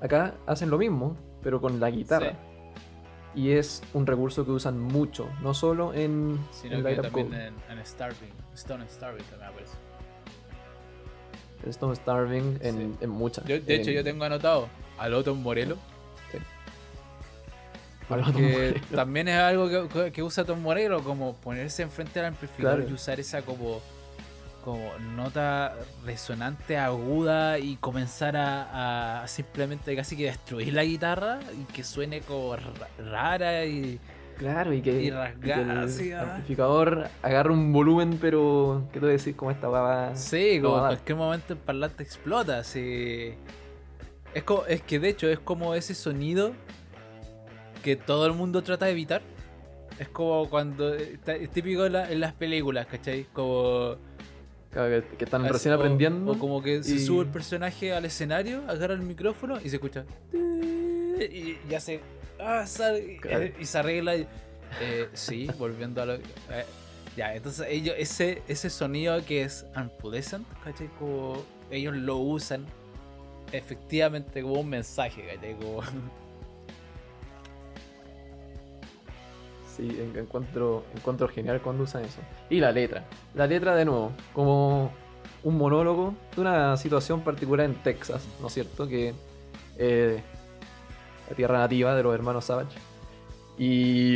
Speaker 2: Acá hacen lo mismo, pero con la guitarra. Y es un recurso que usan mucho, no solo en,
Speaker 1: Sino
Speaker 2: en
Speaker 1: que también en, en Starving. Stone Starving también aparece.
Speaker 2: Stone Starving, en,
Speaker 1: Sí.
Speaker 2: en muchas.
Speaker 1: Yo- de hecho, yo tengo anotado a Loton Morello.
Speaker 2: a los
Speaker 1: Que
Speaker 2: modelos.
Speaker 1: también es algo que, que usa Tom Morello, como ponerse enfrente del amplificador
Speaker 2: Claro.
Speaker 1: y usar esa como, como nota resonante, aguda y comenzar a, a simplemente casi que destruir la guitarra y que suene como ra- rara y
Speaker 2: Claro, y que,
Speaker 1: y
Speaker 2: y
Speaker 1: rasgada,
Speaker 2: que el
Speaker 1: ah.
Speaker 2: amplificador agarra un volumen, pero ¿qué te voy a decir? Como esta va
Speaker 1: Sí, como en cualquier momento el parlante explota. así. Es, co- es que de hecho es como ese sonido que todo el mundo trata de evitar. Es como cuando. está- Es típico en, la- en las películas, ¿cachai? Como.
Speaker 2: Que, que están
Speaker 1: as-
Speaker 2: recién
Speaker 1: o-
Speaker 2: aprendiendo.
Speaker 1: O como que se
Speaker 2: y-
Speaker 1: sube el personaje al escenario, agarra el micrófono y se escucha. Y ya se. ah, sale,
Speaker 2: Claro.
Speaker 1: y se arregla. y- eh, sí, volviendo a lo. eh, ya, entonces ellos, ese, ese sonido que es unpleasant, ¿cachai? Como ellos lo usan efectivamente como un mensaje, ¿cachai? Como,
Speaker 2: Sí, en- encuentro, genial cuando usan eso. Y la letra. La letra de nuevo, como un monólogo de una situación particular en Texas, ¿no es cierto? Que eh, la tierra nativa de los hermanos Savage. Y,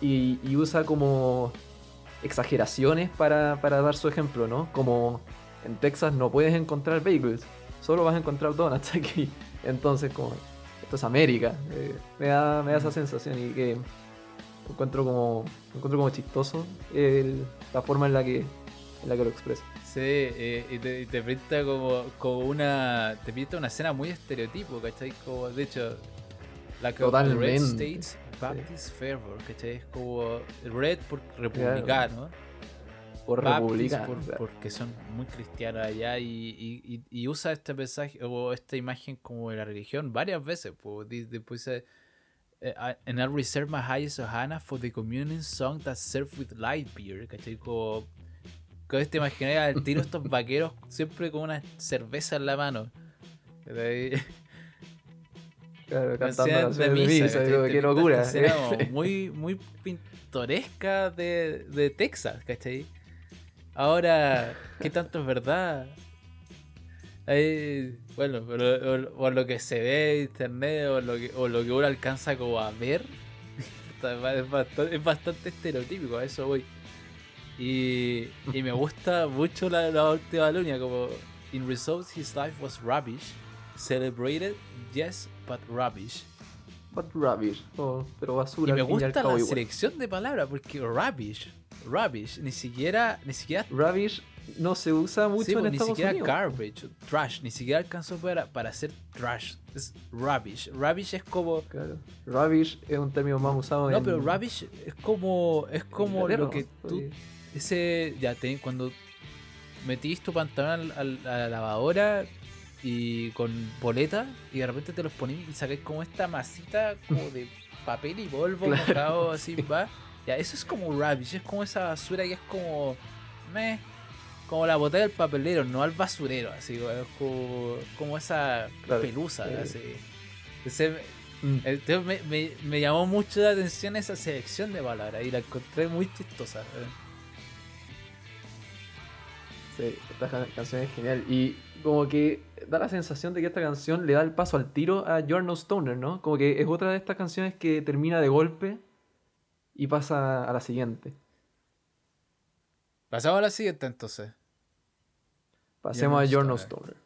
Speaker 2: y, y usa como exageraciones para, para dar su ejemplo, ¿no? Como en Texas no puedes encontrar bagels, solo vas a encontrar donuts aquí. Entonces, como esto es América, eh, me, da, me da esa sensación y que encuentro como encuentro como chistoso el- la forma en la que en la que lo expresa.
Speaker 1: Sí, eh, y, te, te pinta como, como una. Te pinta una escena muy estereotipo, ¿cachai? Como, de hecho, la que Red States Baptist Fervor, ¿cachai? Es como Red por republicano,
Speaker 2: Por republicano.
Speaker 1: por-
Speaker 2: claro.
Speaker 1: porque son muy cristianos allá y, y- y- usa este mensaje o esta imagen como de la religión varias veces. Pues, después I- and I reserve my highest Ohana for the communion song that served with light beer, ¿cachai? Como, con este imaginario al tiro estos vaqueros siempre con una cerveza en la mano. ¿cachai?
Speaker 2: Claro, cantando de misa,
Speaker 1: ¿cachai?
Speaker 2: digo,
Speaker 1: Te
Speaker 2: qué locura.
Speaker 1: como muy, muy pintoresca de, de Texas, ¿cachai? Ahora, ¿qué tanto es verdad? Ahí, bueno, pero, o, o lo que se ve en internet o lo que, o lo que uno alcanza como a ver, es bastante, es bastante estereotípico, a eso voy. Y, y me gusta mucho la, la última línea, como In results his life was rubbish, celebrated, yes, but rubbish.
Speaker 2: But rubbish. oh, pero basura.
Speaker 1: Y me
Speaker 2: y
Speaker 1: gusta
Speaker 2: cabo
Speaker 1: la
Speaker 2: igual.
Speaker 1: selección de palabras, porque rubbish, rubbish, ni siquiera, ni siquiera
Speaker 2: Rubbish no se usa mucho
Speaker 1: Sí,
Speaker 2: en
Speaker 1: pues, ni
Speaker 2: Estados
Speaker 1: siquiera
Speaker 2: Unidos.
Speaker 1: garbage, trash, ni siquiera alcanzó para, para hacer trash. Es rubbish. Rubbish es como.
Speaker 2: Claro. Rubbish es un término más usado en.
Speaker 1: No, pero rubbish es como. Es como lo que tú. Ese. Ya, te, cuando metís tu pantalón al- al- a la lavadora y con boleta y de repente te los ponís y sacáis como esta masita como de papel y polvo
Speaker 2: Claro.
Speaker 1: mojado así, va. Ya, eso es como rubbish, es como esa basura que es como. Meh, como la botella del papelero, no al basurero, así, como, como esa
Speaker 2: Claro,
Speaker 1: pelusa,
Speaker 2: eh.
Speaker 1: así. Ese-
Speaker 2: mm,
Speaker 1: entonces me, me- me llamó mucho la atención esa selección de palabras y la encontré muy chistosa.
Speaker 2: Sí, esta ca- canción es genial. Y como que da la sensación de que esta canción le da el paso al tiro a You're No Stoner, ¿no? Como que es otra de estas canciones que termina de golpe y pasa a la siguiente.
Speaker 1: Pasamos a la siguiente entonces.
Speaker 2: Pasemos a
Speaker 1: No
Speaker 2: Stoner.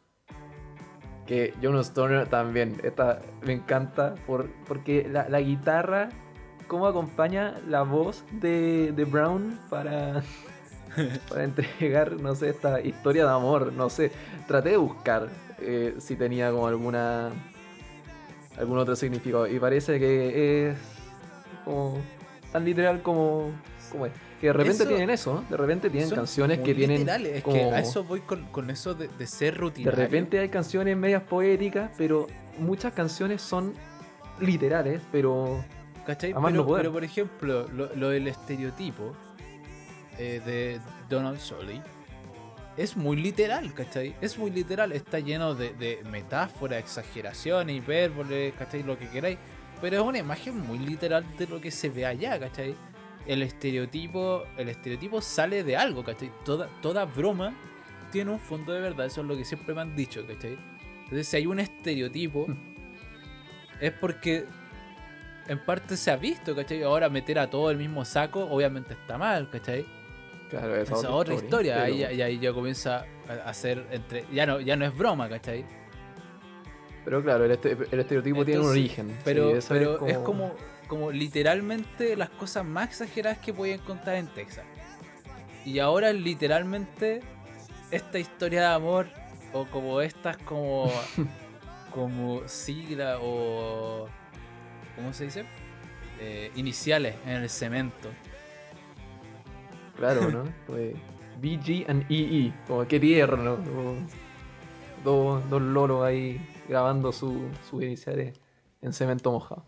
Speaker 2: Que No Stoner también, esta me encanta por, porque la, la guitarra, cómo acompaña la voz de, de Brown para, para entregar, no sé, esta historia de amor, no sé. Traté de buscar eh, si tenía como alguna algún otro significado y parece que es como tan literal como, como es. Que de repente
Speaker 1: Eso-
Speaker 2: tienen eso, de repente tienen canciones que tienen
Speaker 1: es que
Speaker 2: como-
Speaker 1: a eso voy con, con eso de, de ser
Speaker 2: de
Speaker 1: rutinario.
Speaker 2: repente hay canciones medias poéticas, pero muchas canciones son literales, pero
Speaker 1: ¿Cachai?
Speaker 2: a más
Speaker 1: Pero,
Speaker 2: no poder.
Speaker 1: pero, por ejemplo, lo, lo del estereotipo eh, de Donald Sully es muy literal, ¿cachai? Es muy literal, está lleno de, de metáforas, exageraciones, hipérbole, ¿cachai? Lo que queráis. Pero es una imagen muy literal de lo que se ve allá, ¿cachai? El estereotipo, el estereotipo sale de algo, ¿cachai? Toda, toda broma tiene un fondo de verdad, eso es lo que siempre me han dicho, ¿cachai? Entonces, si hay un estereotipo, es porque en parte se ha visto, ¿cachai? Ahora meter a todo el mismo saco, obviamente está mal, ¿cachai?
Speaker 2: Claro, esa,
Speaker 1: Esa otra historia, ahí, ahí- ahí ya comienza a hacer entre. Ya no, ya no es broma, ¿cachai?
Speaker 2: Pero claro, el, este- el estereotipo tiene un origen.
Speaker 1: Pero,
Speaker 2: sí, eso
Speaker 1: pero es, como... como literalmente las cosas más exageradas que podía encontrar en Texas. Y ahora literalmente esta historia de amor o como estas como como sigla o ¿cómo se dice? Eh, iniciales en el cemento.
Speaker 2: Claro, ¿no? Como de BG and EE. Como qué tierno. como dos, dos loros ahí grabando su- sus iniciales en cemento mojado.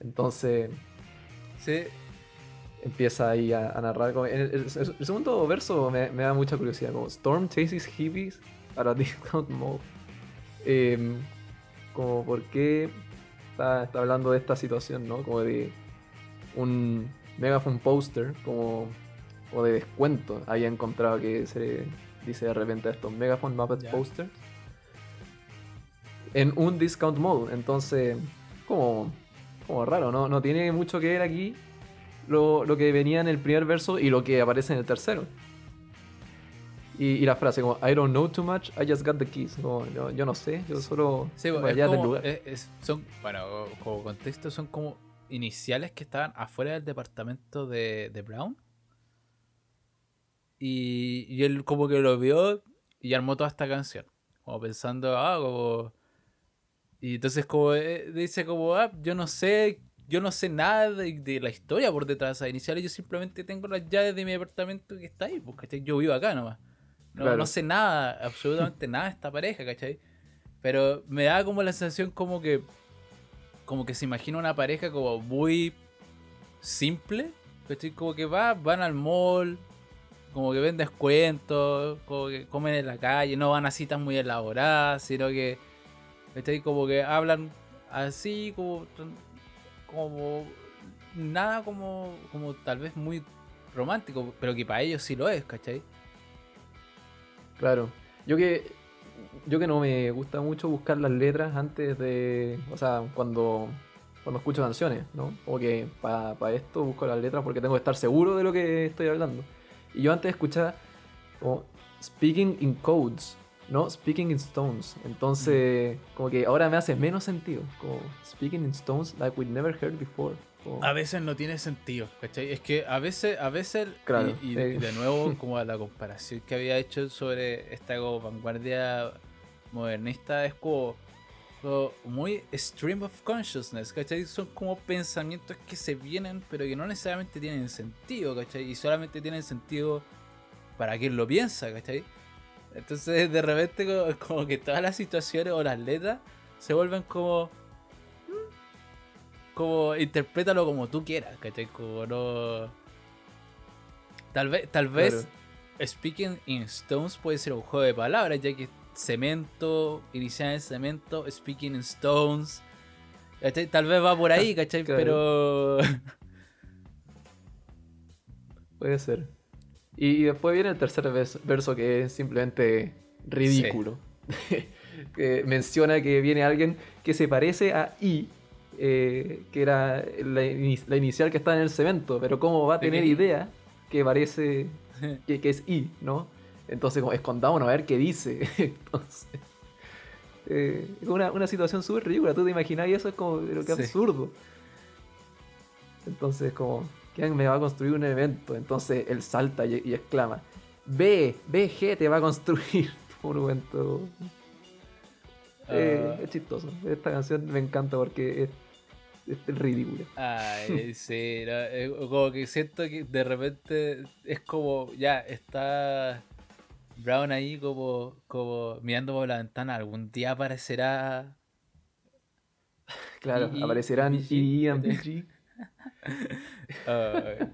Speaker 2: Entonces
Speaker 1: Sí,
Speaker 2: empieza ahí a, a narrar. como- el, el- el segundo verso me, me da mucha curiosidad. Como Storm chases hippies para discount mode. Em, como por qué está, está hablando de esta situación, ¿no? Como de un megaphone poster, como, como de descuento. Había encontrado que se dice de repente estos megaphone Muppet
Speaker 1: Ya.
Speaker 2: posters. En un discount mode. Entonces, como, como raro, ¿no? No tiene mucho que ver aquí lo, lo que venía en el primer verso y lo que aparece en el tercero. Y, y la frase como, I don't know too much, I just got the keys. Como, yo, yo no sé, yo solo
Speaker 1: sí,
Speaker 2: tengo
Speaker 1: es
Speaker 2: las llaves del
Speaker 1: como-
Speaker 2: lugar.
Speaker 1: es- es- son, bueno, como contexto, son como iniciales que estaban afuera del departamento de, de Brown. Y, y él como que lo vio y armó toda esta canción. Como pensando, ah, como... Y entonces como eh, dice como, ah, yo no sé, yo no sé nada de, de la historia por detrás de esas iniciales, yo simplemente tengo las llaves de mi departamento que está ahí, porque yo vivo acá nomás. No,
Speaker 2: Claro.
Speaker 1: no sé nada, absolutamente nada de esta pareja, ¿cachai? Pero me da como la sensación como que como que se imagina una pareja como muy simple, ¿cachai? Como que va, van al mall, como que ven descuentos, como que comen en la calle, no van a citas muy elaboradas, sino que, ¿cachai? Como que hablan así, como, como nada como, como tal vez muy romántico, pero que para ellos sí lo es, ¿cachai?
Speaker 2: Claro. Yo que yo que no me gusta mucho buscar las letras antes de, o sea, cuando cuando escucho canciones, ¿no? Como que para esto busco las letras porque tengo que estar seguro de lo que estoy hablando. Y yo antes escuchaba como speaking in codes, ¿no? Speaking in stones. Entonces, como que ahora me hace menos sentido, como speaking in stones like we never heard before. Como-
Speaker 1: A veces no tiene sentido, ¿cachai? Es que a veces, a veces,
Speaker 2: Claro,
Speaker 1: y, y-
Speaker 2: eh.
Speaker 1: y de nuevo, como a la comparación que había hecho sobre esta como vanguardia modernista, es como, como muy stream of consciousness, ¿cachai? Son como pensamientos que se vienen, pero que no necesariamente tienen sentido, ¿cachai? Y solamente tienen sentido para quien lo piensa, ¿cachai? Entonces, de repente, como, como que todas las situaciones o las letras se vuelven como como interprétalo como tú quieras, ¿cachai? Como no. Tal vez, tal vez Speaking in Stones puede ser un juego de palabras, ya que cemento, iniciar en cemento, Speaking in Stones. ¿cachai? Tal vez va por ahí, ¿cachai?
Speaker 2: Claro.
Speaker 1: Pero.
Speaker 2: Puede ser. Y, después viene el tercer vers- verso que es simplemente ridículo. que menciona que viene alguien que se parece a I, eh, que era la, ini- la inicial que está en el cemento, pero cómo va a
Speaker 1: ¿De
Speaker 2: tener idea que parece que, que es I, ¿no? Entonces, como escondámonos a ver qué dice. Entonces, eh, una, una situación súper ridícula. Tú te imaginas y eso es como, pero qué
Speaker 1: Sí.
Speaker 2: absurdo. Entonces, como, ¿quién me va a construir un evento? Entonces él salta y, y exclama: B, BG te va a construir tu monumento. Eh,
Speaker 1: Ah.
Speaker 2: es chistoso. Esta canción me encanta porque es, es ridícula.
Speaker 1: Ay, sí, no, eh, como que siento que de repente es como, ya, está Brown ahí como, como mirando por la ventana, algún día aparecerá...
Speaker 2: Claro,
Speaker 1: Y- y-
Speaker 2: aparecerán. I and
Speaker 1: Ay.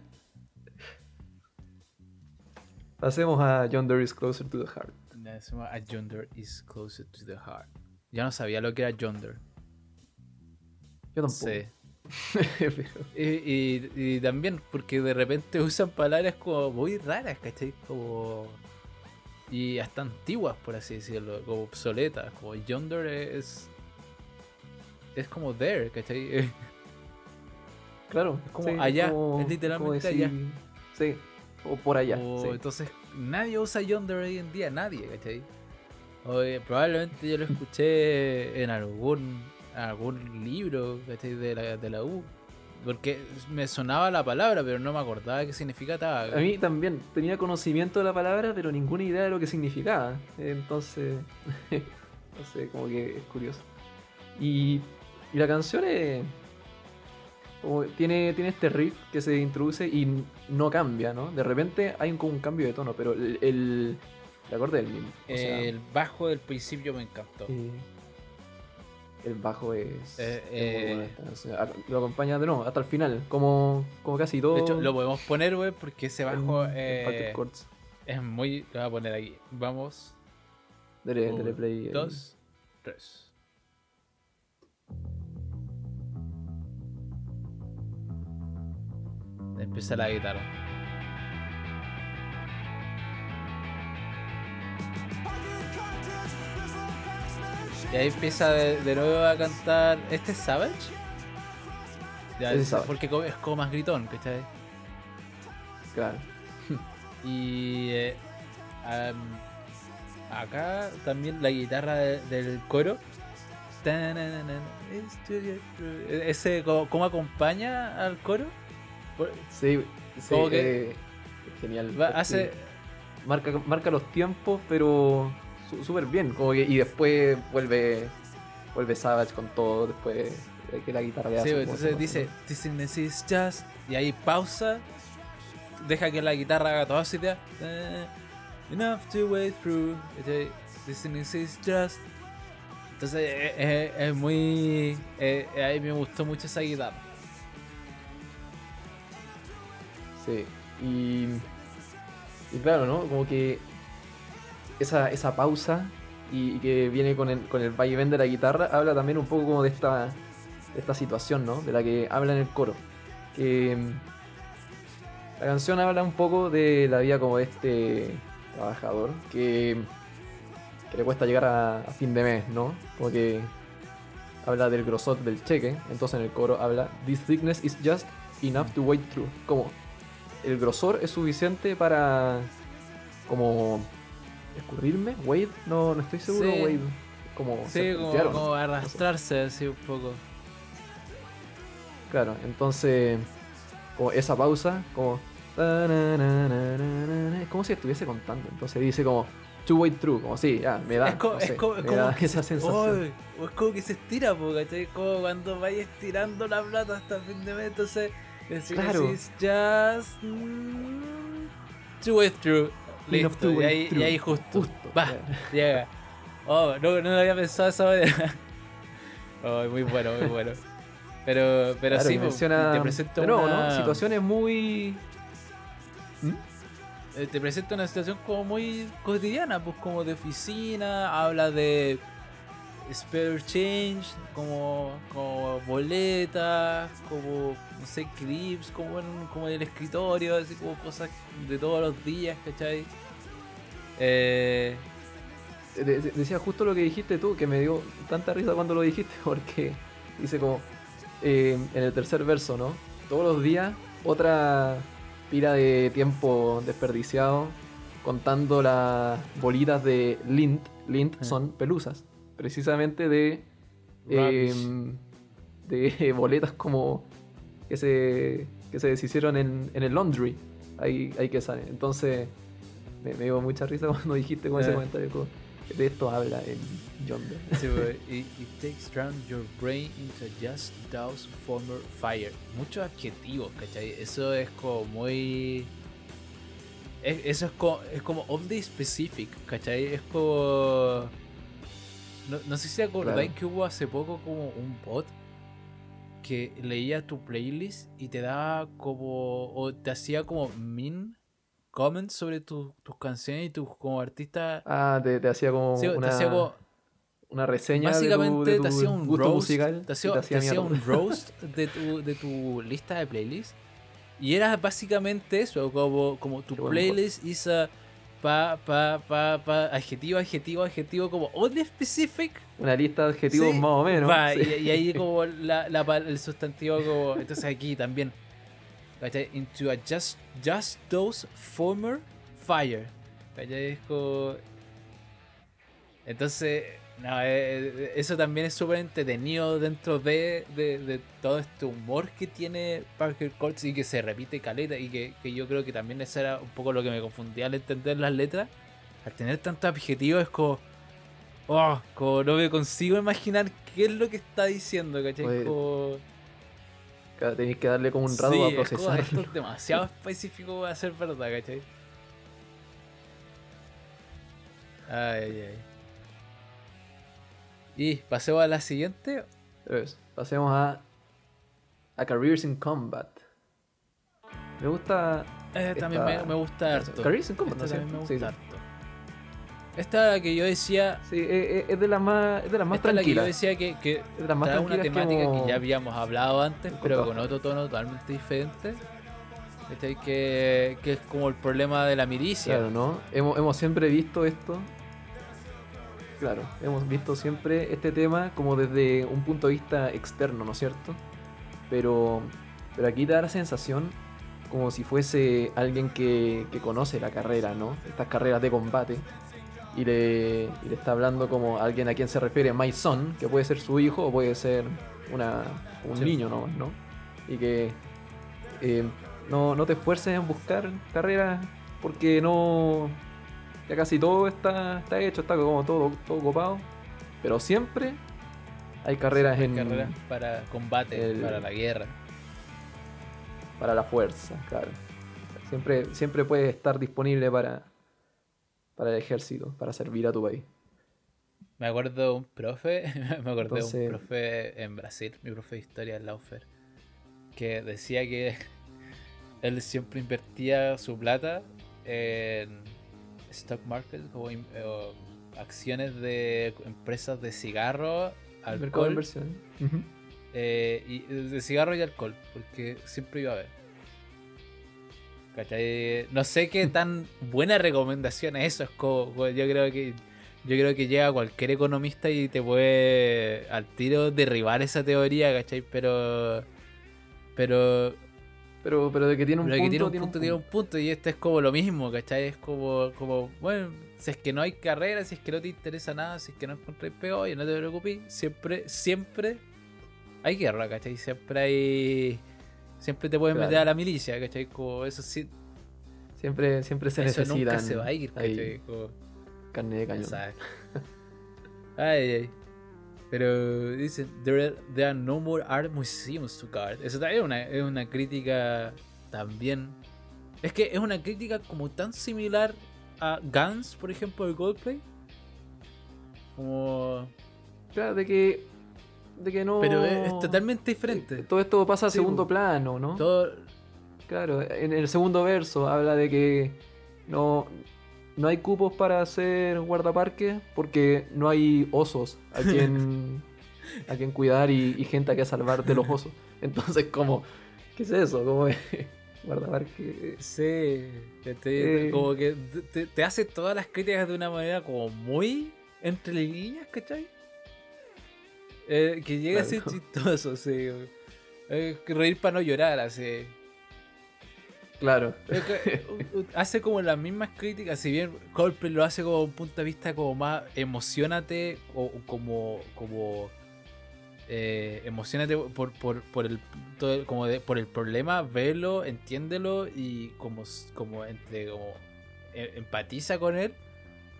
Speaker 2: Pasemos a Yonder is Closer to the Heart.
Speaker 1: Pasemos a Yonder is Closer to the Heart. Ya no sabía lo que era Yonder.
Speaker 2: Yo tampoco.
Speaker 1: Sí. y, y, también porque de repente usan palabras como muy raras, ¿cachai? Como. Y hasta antiguas, por así decirlo, como obsoletas. Como yonder es. Es como there, ¿cachai?
Speaker 2: Claro,
Speaker 1: es como allá, es literalmente allá.
Speaker 2: Sí, o por allá.
Speaker 1: Entonces, nadie usa yonder hoy en día, nadie, ¿cachai? probablemente yo lo escuché en algún algún libro de la, de la U. Porque me sonaba la palabra, pero no me acordaba qué significaba.
Speaker 2: A mí también tenía conocimiento de la palabra, pero ninguna idea de lo que significaba. Entonces, no sé, como que es curioso. Y, y la canción es, tiene, tiene este riff que se introduce y no cambia, ¿no? De repente hay un, como un cambio de tono, pero el, el, acorde del mismo.
Speaker 1: el bajo del principio me encantó
Speaker 2: el bajo es. Eh, eh, lo acompaña de nuevo hasta el final, como, como casi todo.
Speaker 1: De hecho, lo podemos poner, güey, porque ese bajo eh, es muy. Lo voy a poner aquí. Vamos.
Speaker 2: Dele, play.
Speaker 1: Dos, tres. Empieza la guitarra. Y ahí empieza de, nuevo a cantar. ¿Este es Savage? Ya, es Porque es como más gritón, ¿cachai?
Speaker 2: Claro.
Speaker 1: Y eh, acá también la guitarra del coro. Ese, ¿cómo, acompaña al coro?
Speaker 2: Sí, sí que, eh, genial.
Speaker 1: hace,
Speaker 2: marca, marca los tiempos, pero súper bien. Como y después vuelve vuelve Savage con todo, después que la guitarra
Speaker 1: hace. Sí, entonces dice, This is just. Y ahí pausa, deja que la guitarra haga toda su idea. enough to wait through. This is just. Entonces es, muy. a mí me gustó mucho esa guitarra.
Speaker 2: Sí, y. Y claro, ¿no? Como que esa, esa pausa y, que viene con el, con el vaivén de la guitarra, habla también un poco como de esta, esta situación, ¿no? De la que habla en el coro. Que la canción habla un poco de la vida como de este trabajador que, que le cuesta llegar a, fin de mes, ¿no? Como que habla del grosor del cheque, entonces en el coro habla This thickness is just enough to wait through. Como el grosor es suficiente para como escurrirme. Wade, no, no estoy seguro. Wade, como,
Speaker 1: sí, como, arrastrarse así un poco.
Speaker 2: Claro, entonces, como esa pausa, como. Es como si estuviese contando. Entonces dice como. To wait through, como si, ya, me da.
Speaker 1: Es, como, es como, que esa sensación. es como que se estira, porque como cuando vayas estirando la plata hasta el fin de mes, entonces. Claro. just. Mm, to wait through. Listo, y ahí, y ahí justo. Va, llega. Oh, no, no lo había pensado esa manera. Oh, muy bueno, muy bueno. Pero, pero sí,
Speaker 2: menciona... te presento una... ¿no? Situaciones muy...
Speaker 1: ¿Mm? Eh, te presento una situación como muy cotidiana, pues como de oficina, habla de spare change, como, como boletas, como, no sé, clips, como en, como en el escritorio, así como cosas de todos los días, ¿cachai? Eh...
Speaker 2: decía justo lo que dijiste tú, que me dio tanta risa cuando lo dijiste, porque dice como eh, en el tercer verso, ¿no? Todos los días otra pila de tiempo desperdiciado contando las bolitas de lint. Lint son pelusas precisamente de, em, de boletas como que se, que se deshicieron en, en el laundry. Ahí, ahí que sale. Entonces me, dio mucha risa cuando dijiste con ese eh. comentario. de esto habla en Yonder.
Speaker 1: Sí, it, it, takes drown your brain into just douse former fire. Muchos adjetivos, ¿cachai? Eso es como muy. eso es como, es como oddly specific, ¿cachai? Es como no, sé si acordáis que hubo hace poco como un bot que leía tu playlist y te daba como. o te hacía como min comments sobre tus canciones y tus como artista.
Speaker 2: Ah, te, te hacía como una... hacía como, una reseña
Speaker 1: Básicamente
Speaker 2: de tu,
Speaker 1: te hacía un
Speaker 2: gusto
Speaker 1: roast,
Speaker 2: musical.
Speaker 1: Te hacía, te hacía un roast de tu, de tu lista de playlists. Y era básicamente eso, como, como tu playlist hizo pa, pa, pa, pa, adjetivo, adjetivo, adjetivo, como oddly specific.
Speaker 2: Una lista de adjetivos más o menos.
Speaker 1: y, ahí como la, la, el sustantivo como... Entonces aquí también. Into a just, just those former fire. Entonces no, eh, eh, eso también es súper entretenido dentro de, de, todo este humor que tiene Parker Courts y que se repite caleta y que, yo creo que también eso era un poco lo que me confundía al entender las letras. Al tener tantos objetivos es como... Oh, como no me consigo imaginar qué es lo que está diciendo, ¿cachai? como...
Speaker 2: Tenéis que darle como un rato a procesar.
Speaker 1: esto es demasiado específico para ser verdad, ¿cachai? Ay, ay, ay. Y pasemos a la siguiente.
Speaker 2: pasemos a, a Careers in Combat. Me gusta.
Speaker 1: Eh, también me, gusta harto.
Speaker 2: Careers in Combat,
Speaker 1: también me gusta harto. Esta que yo decía.
Speaker 2: Sí, eh, eh, es de las más, es de las más esta tranquilas.
Speaker 1: la que yo decía que, que
Speaker 2: es de más
Speaker 1: una temática que, ya habíamos hablado antes, pero con otro tono totalmente diferente. Que, que es como el problema de la milicia.
Speaker 2: Claro, ¿no? Hemos, hemos siempre visto esto Claro, hemos visto siempre este tema como desde un punto de vista externo, ¿no es cierto? Pero, pero aquí da la sensación como si fuese alguien que, conoce la carrera, ¿no? Estas carreras de combate. Y le, le, está hablando como alguien a quien se refiere My Son, que puede ser su hijo o puede ser una, un niño, ¿no? ¿no? Y que eh, no, no te esfuerces en buscar carreras porque no, ya casi todo está, está hecho, está como todo, todo copado. Pero siempre hay carreras en.
Speaker 1: Carreras para combate, para la guerra.
Speaker 2: Para la fuerza, claro. Siempre, siempre puedes estar disponible para, para el ejército, para servir a tu país.
Speaker 1: Me acuerdo de un profe, me acuerdo de un profe en Brasil, mi profe de historia, Laufer, que decía que él siempre invertía su plata en stock market o, acciones de empresas de cigarro, alcohol. Eh, y, de cigarro y alcohol, porque siempre iba a haber. No sé qué tan buena recomendación es eso. Es como, yo creo que yo creo que llega cualquier economista y te puede al tiro derribar esa teoría, ¿cachai? Pero pero
Speaker 2: pero, pero de que tiene un, punto,
Speaker 1: tiene un, punto, tiene un punto. Y este es como lo mismo, ¿cachai? Es como, como, bueno, si es que no hay carrera, si es que no te interesa nada, si es que no encontré peo, y no te preocupes, siempre, siempre hay guerra, ¿cachai? Siempre hay. Siempre te puedes meter a la milicia, ¿cachai? Como eso sí.
Speaker 2: Siempre, siempre se eso necesita.
Speaker 1: Nunca se va a ir, ¿cachai?
Speaker 2: Carne de cañón.
Speaker 1: Exacto. ay, ay. Pero dicen, there, are no more art museums to guard. Eso también es una, es una crítica también. Es que es una crítica como tan similar a Guns, por ejemplo, de Goldplay. Como.
Speaker 2: Claro, de que. De que no.
Speaker 1: Pero es, totalmente diferente.
Speaker 2: Todo esto pasa a segundo plano, ¿no?
Speaker 1: Todo...
Speaker 2: Claro, en el segundo verso habla de que no, no hay cupos para hacer guardaparque porque no hay osos a quien, a quien cuidar y, gente a que salvar de los osos. Entonces, como, ¿qué es eso? Como guardaparque.
Speaker 1: Sí, te, eh. como que te, hace todas las críticas de una manera como muy entre líneas, ¿cachai? Eh, que llega a ser chistoso, sí. reír para no llorar, así.
Speaker 2: Claro.
Speaker 1: hace como las mismas críticas, si bien Coldplay lo hace como un punto de vista como más emocionate o como como eh, emocionate por, por, por el como por el problema, velo, entiéndelo y como como entre como e, empatiza con él.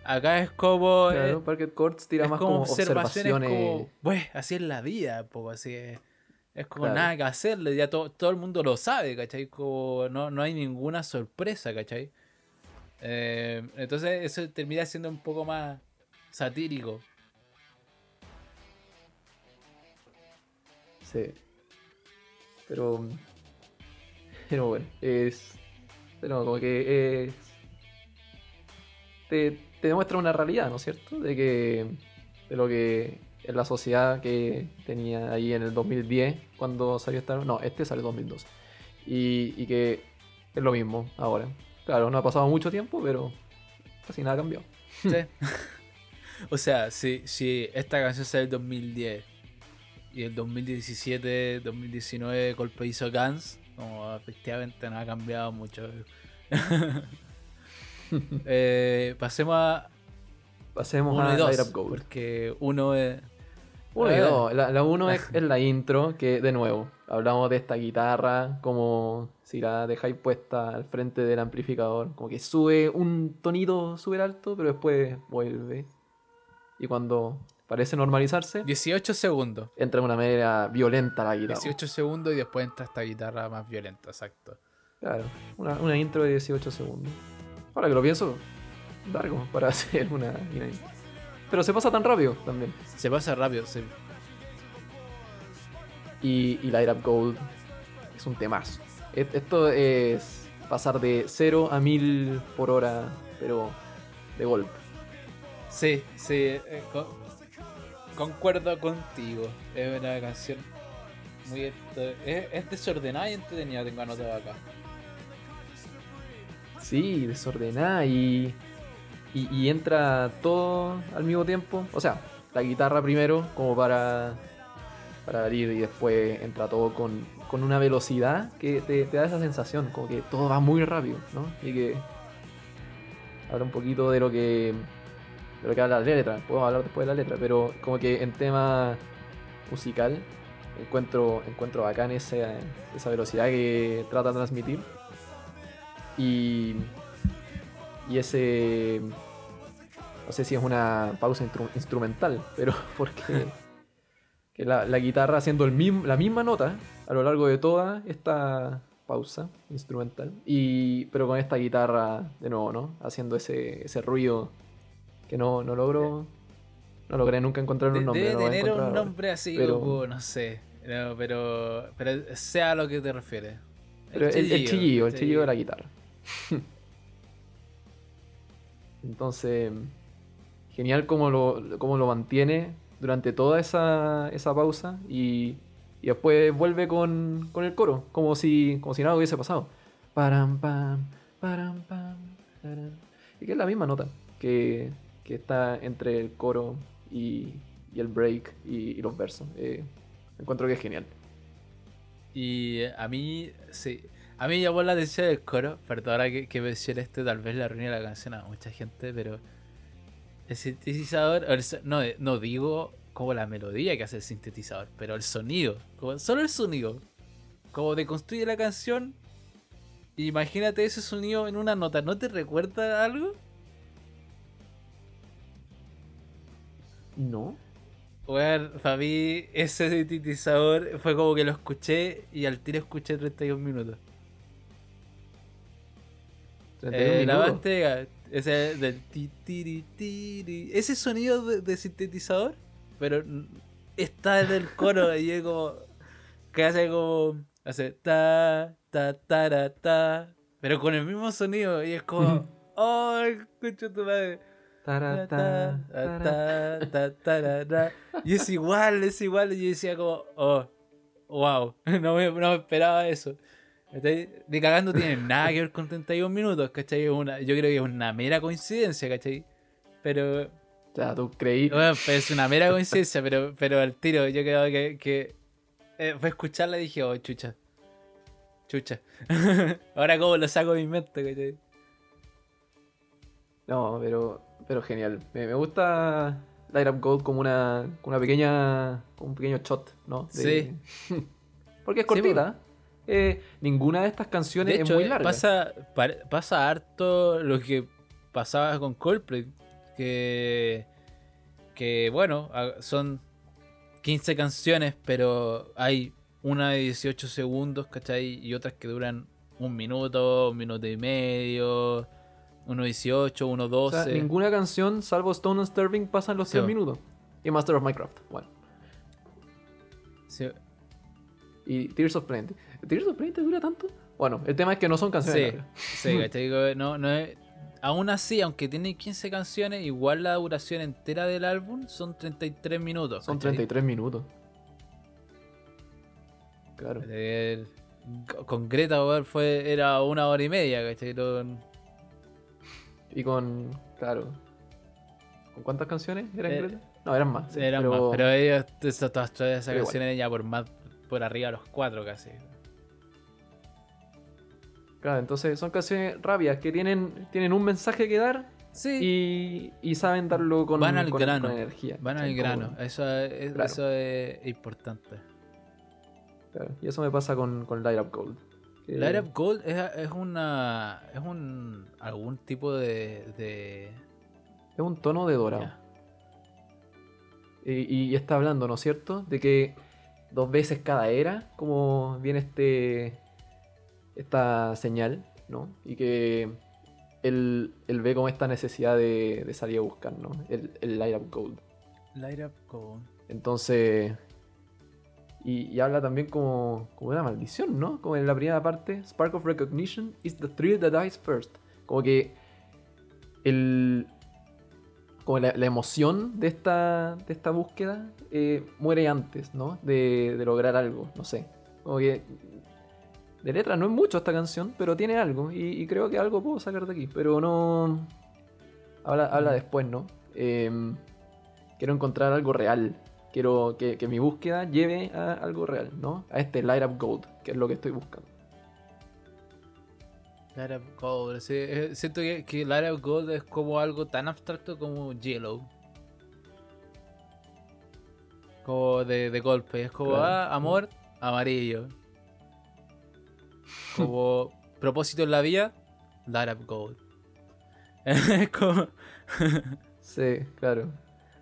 Speaker 1: Acá es como
Speaker 2: claro, eh, Courts tira más como, observaciones, como,
Speaker 1: pues así es la vida, poco así es. Es como nada que hacerle, ya todo el mundo lo sabe, ¿cachai? Como no, no hay ninguna sorpresa, ¿cachai? Eh, entonces eso termina siendo un poco más satírico.
Speaker 2: Sí. Pero. Pero bueno, es. Pero como que es. te, te demuestra una realidad, ¿no es cierto? De que de lo que es la sociedad que tenía ahí en el 2010 cuando salió esta... No, este salió en 2012. Y, y que es lo mismo ahora. Claro, no ha pasado mucho tiempo, pero casi nada cambió.
Speaker 1: Sí. o sea, si, si esta canción sale en 2010 y el 2017, 2019 golpe hizo Guns, como efectivamente no ha cambiado mucho. Eh, pasemos a.
Speaker 2: Pasemos
Speaker 1: uno
Speaker 2: a
Speaker 1: y dos,
Speaker 2: Light Up Gold.
Speaker 1: Porque uno es.
Speaker 2: Uno y dos. La, la uno es, es la intro, que de nuevo, hablamos de esta guitarra, como si la dejáis puesta al frente del amplificador, como que sube un tonito súper alto, pero después vuelve. Y cuando parece normalizarse,
Speaker 1: 18 segundos.
Speaker 2: entra de una manera violenta la guitarra.
Speaker 1: 18 segundos y después entra esta guitarra más violenta, exacto.
Speaker 2: Claro, una, una intro de 18 segundos. Ahora que lo pienso, largo para hacer una, una intro. Pero se pasa tan rápido también.
Speaker 1: Se pasa rápido, sí.
Speaker 2: Y, y Light Up Gold es un temazo. Esto es pasar de 0 a 1000 por hora, pero de golpe.
Speaker 1: Sí, sí, eh, con- concuerdo contigo. Es una canción muy. Es, es desordenada y entretenida, tengo anotado acá.
Speaker 2: Sí, desordenada y, y, entra todo al mismo tiempo. O sea, la guitarra primero, como para, para abrir, y después entra todo con, con una velocidad que te, te da esa sensación, como que todo va muy rápido, ¿no? Y que habla un poquito de lo que de lo que habla la letra. Podemos hablar después de la letra, pero como que en tema musical encuentro, encuentro bacán esa, esa velocidad que trata de transmitir. Y, y ese. No sé si es una pausa instru- instrumental, pero porque que la, la guitarra haciendo el mismo, la misma nota a lo largo de toda esta pausa instrumental. Y, pero con esta guitarra de nuevo, ¿no? Haciendo ese, ese ruido que no, no logro. No logré nunca encontrar un nombre.
Speaker 1: debe
Speaker 2: no
Speaker 1: tener un nombre así,
Speaker 2: Pero-
Speaker 1: como, no sé. No, pero, pero sea a lo que te refieres.
Speaker 2: Pero el, el chillido, el chillido de la guitarra. Entonces, genial cómo lo, cómo lo mantiene durante toda esa, esa pausa y, y después vuelve con, con el coro, como si, como si nada hubiese pasado. Param, pam, param, pam. Y que es la misma nota que, que está entre el coro y, y el break y, los versos. Eh, encuentro que es genial.
Speaker 1: Y a mí, sí. A mí llamó la atención el coro. Perdón, ahora que, que mencioné este, tal vez le arruiné la canción a mucha gente, pero. El sintetizador. el no, no digo como la melodía que hace el sintetizador, pero el sonido. Como, solo el sonido. Como deconstruye la canción. Imagínate ese sonido en una nota. ¿No te recuerda algo?
Speaker 2: ¿No?
Speaker 1: Bueno, para mí ese sintetizador fue como que lo escuché y al tiro escuché 31 minutos.
Speaker 2: 31
Speaker 1: Eh, la
Speaker 2: minutos.
Speaker 1: mantega, ese del ti, tiri, tiri, ese sonido de, de sintetizador, pero está en el coro y es como que hace como hace ta ta ta ta, pero con el mismo sonido y es como oh, escucho tu madre.
Speaker 2: Tara,
Speaker 1: Ta,
Speaker 2: ta,
Speaker 1: ta,
Speaker 2: tara.
Speaker 1: ta, ta, tara, ta. Y es igual, es igual. Y yo decía como, oh, wow, no me, no me esperaba eso. ¿Cachai? Ni cagando tiene nada que ver con 31 minutos, ¿cachai? Una, yo creo que es una mera coincidencia, ¿cachai? Pero,
Speaker 2: O sea, tú creí.
Speaker 1: bueno, pues es una mera coincidencia, pero, pero al tiro yo creo que, que eh, fue escucharla y dije, oh, chucha. Chucha. Ahora cómo lo saco de mi mente, ¿cachai?
Speaker 2: No, pero, pero genial. Me, me gusta Light Up Gold como una, como una pequeña. como un pequeño shot, ¿no?
Speaker 1: Sí.
Speaker 2: Porque es
Speaker 1: Sí,
Speaker 2: cortita. Eh, ninguna de estas canciones
Speaker 1: De hecho,
Speaker 2: es muy
Speaker 1: eh,
Speaker 2: larga.
Speaker 1: pasa, pasa harto lo que pasaba con Coldplay. Que, que bueno, son 15 canciones, pero hay una de 18 segundos, ¿cachai? Y otras que duran un minuto, un minuto y medio, uno 18, uno
Speaker 2: O sea,
Speaker 1: 12.
Speaker 2: ninguna canción, salvo Stone and Sterling, pasa en los
Speaker 1: Sí,
Speaker 2: 3
Speaker 1: bo.
Speaker 2: minutos. Y Master of Minecraft, bueno.
Speaker 1: Sí,
Speaker 2: Y Tears of Plenty. ¿Tears of Plenty dura tanto? Bueno, el tema es que no son canciones
Speaker 1: sí,
Speaker 2: largas.
Speaker 1: sí, ¿cachai? Digo, No, no es- aún así, aunque tiene 15 canciones, igual la duración entera del álbum son 33 minutos.
Speaker 2: Son 33 minutos.
Speaker 1: Claro. con Greta fue, era una hora y media, ¿cachai?
Speaker 2: Y con. Claro. ¿Con cuántas canciones eran eh, Greta? No, eran más.
Speaker 1: eran pero... más, pero ellos, todas esas canciones ya por más por arriba de los cuatro casi.
Speaker 2: Claro, entonces son canciones rápidas que tienen, tienen un mensaje que dar
Speaker 1: sí.
Speaker 2: y, saben darlo con,
Speaker 1: Van al grano.
Speaker 2: energía.
Speaker 1: Van al grano, eso, es, eso es importante.
Speaker 2: Claro. Y eso me pasa con, con Light Up Gold.
Speaker 1: Light Up Gold es, es, una. es un. algún tipo de. de...
Speaker 2: Es un tono de dorado. Y, y, está hablando, ¿no es cierto? De que dos veces cada era, como viene este esta señal, ¿no? Y que él, ve como esta necesidad de, salir a buscar, ¿no? El, Light Up Gold.
Speaker 1: Light Up Gold.
Speaker 2: Entonces, y, habla también como, como una maldición, ¿no? Como en la primera parte, Spark of Recognition is the thrill that dies first. Como que el, como la, emoción de esta, de esta búsqueda eh, muere antes, ¿no? De, de, lograr algo, no sé. Como que de letra no es mucho esta canción, pero tiene algo. Y, creo que algo puedo sacar de aquí. Pero no. Habla, habla después, ¿no? Em, quiero encontrar algo real. Quiero que, mi búsqueda lleve a algo real, ¿no? A este Light Up Gold, que es lo que estoy buscando.
Speaker 1: Light Up Gold, sí, siento que, Light Up Gold es como algo tan abstracto como Yellow. Como de, golpe, es como, ah, amor, amarillo. Como propósito en la vida, Light Up Gold. es como.
Speaker 2: sí, claro.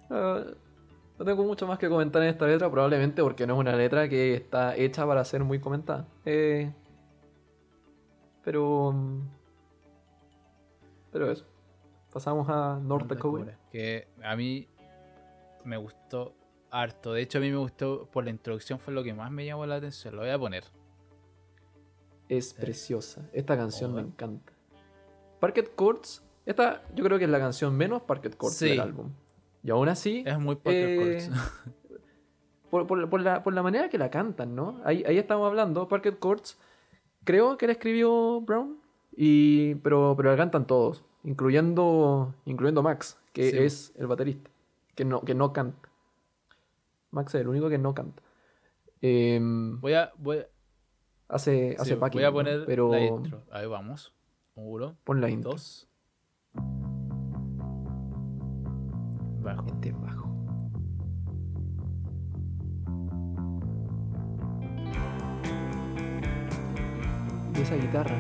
Speaker 2: no tengo mucho más que comentar en esta letra, probablemente porque no es una letra que está hecha para ser muy comentada. Eh, pero. Pero eso. Pasamos a North Dakota.
Speaker 1: Que a mí me gustó harto. De hecho, a mí me gustó por la introducción, fue lo que más me llamó la atención. Lo voy a poner
Speaker 2: es preciosa. Esta canción me encanta. Parquet Courts, esta yo creo que es la canción menos Parquet Courts del álbum. Y aún así.
Speaker 1: Es muy Parquet
Speaker 2: Courts. por, la, manera que la cantan, ¿no? Ahí, ahí estamos hablando. Parquet Courts, creo que la escribió Brown, y, pero, pero la cantan todos, incluyendo, incluyendo Max, que es el baterista, que no, que no canta. Max es el único que no canta. Em,
Speaker 1: voy a, voy,
Speaker 2: Hace, hace
Speaker 1: Voy a poner pero... la intro. Ahí vamos. Uno.
Speaker 2: Pon la intro.
Speaker 1: Dos. Bajo.
Speaker 2: Este bajo. Y esa guitarra.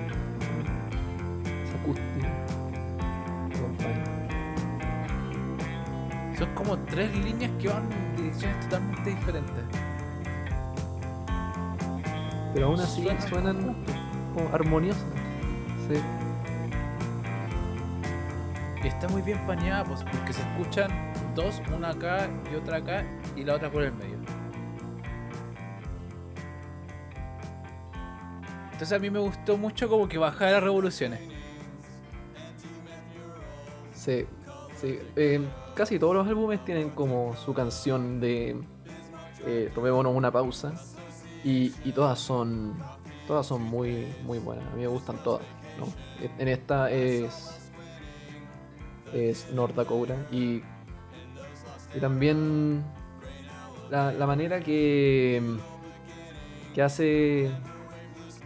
Speaker 2: Esa acústica.
Speaker 1: Son como tres líneas que van en direcciones totalmente diferentes
Speaker 2: pero aún así suenan como armoniosas. Sí.
Speaker 1: Y está muy bien pañada, pues, porque se escuchan dos, una acá y otra acá, y la otra por el medio. Entonces a mí me gustó mucho como que bajara las revoluciones.
Speaker 2: Sí, sí. Eh, casi todos los álbumes tienen como su canción de eh, tomémonos una pausa y, todas son todas son muy muy buenas. A mí me gustan todas. ¿no? En esta es es North Dakota y, y también la, la manera que que hace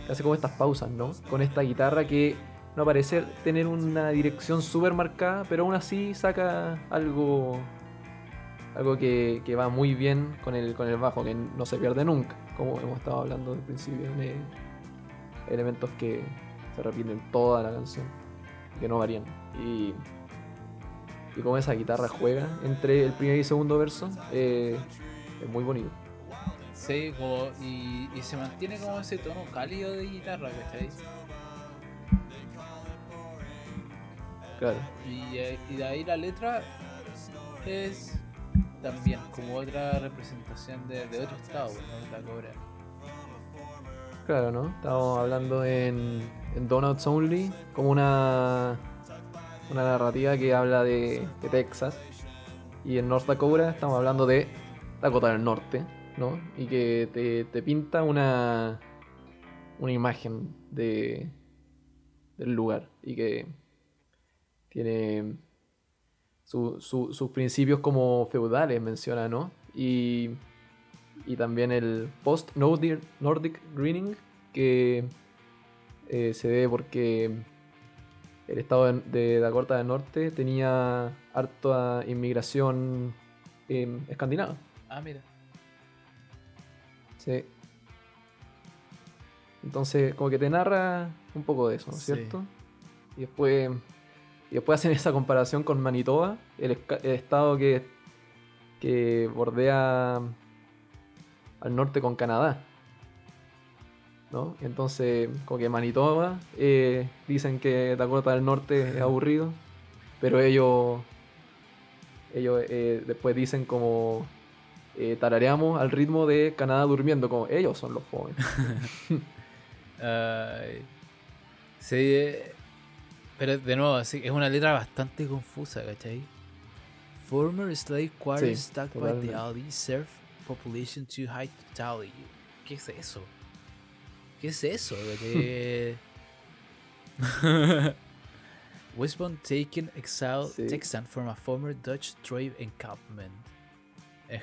Speaker 2: que hace como estas pausas, ¿no? Con esta guitarra que no parece tener una dirección súper marcada, pero aún así saca algo algo que, que, va muy bien con el, con el bajo, que no se pierde nunca como hemos estado hablando al principio, de elementos que se repiten toda la canción, que no varían. Y, y como esa guitarra juega entre el primer y segundo verso, eh, es muy bonito.
Speaker 1: Sí, y, se mantiene como ese tono cálido de guitarra, ¿cachai?
Speaker 2: Claro.
Speaker 1: Y, eh, y de ahí la letra es también como otra representación de, otro estado, ¿no? Cobra.
Speaker 2: Claro, ¿no? Estamos hablando en, en Donuts Only como una una narrativa que habla de, de Texas. Y en North Dakota estamos hablando de Dakota del Norte, ¿no? Y que te, te pinta una, una imagen de, del lugar. Y que tiene su- su- sus principios como feudales, menciona, ¿no? Y, y también el post-Nordic Nordic Greening, que eh, se debe porque el estado de, Dakota del Norte tenía harta inmigración eh, escandinava.
Speaker 1: Ah, mira.
Speaker 2: Sí. Entonces, como que te narra un poco de eso, ¿no es
Speaker 1: Sí.
Speaker 2: cierto? Y después, y después hacen esa comparación con Manitoba, el, estado que, que bordea al norte con Canadá. ¿No? Entonces, como que Manitoba eh, dicen que Dakota del Norte es aburrido, pero ellos, ellos eh, después dicen como eh, tarareamos al ritmo de Canadá durmiendo, como ellos son los jóvenes.
Speaker 1: Sí, pero de nuevo, sí, es una letra bastante confusa, ¿cachai? Former slave quarters
Speaker 2: Sí,
Speaker 1: stuck by the Aldi serve population too high to tally. ¿Qué es eso? ¿Qué es eso? cachai? Westbound taken exile
Speaker 2: Sí.
Speaker 1: Texan from a former Dutch trade encampment. Eh,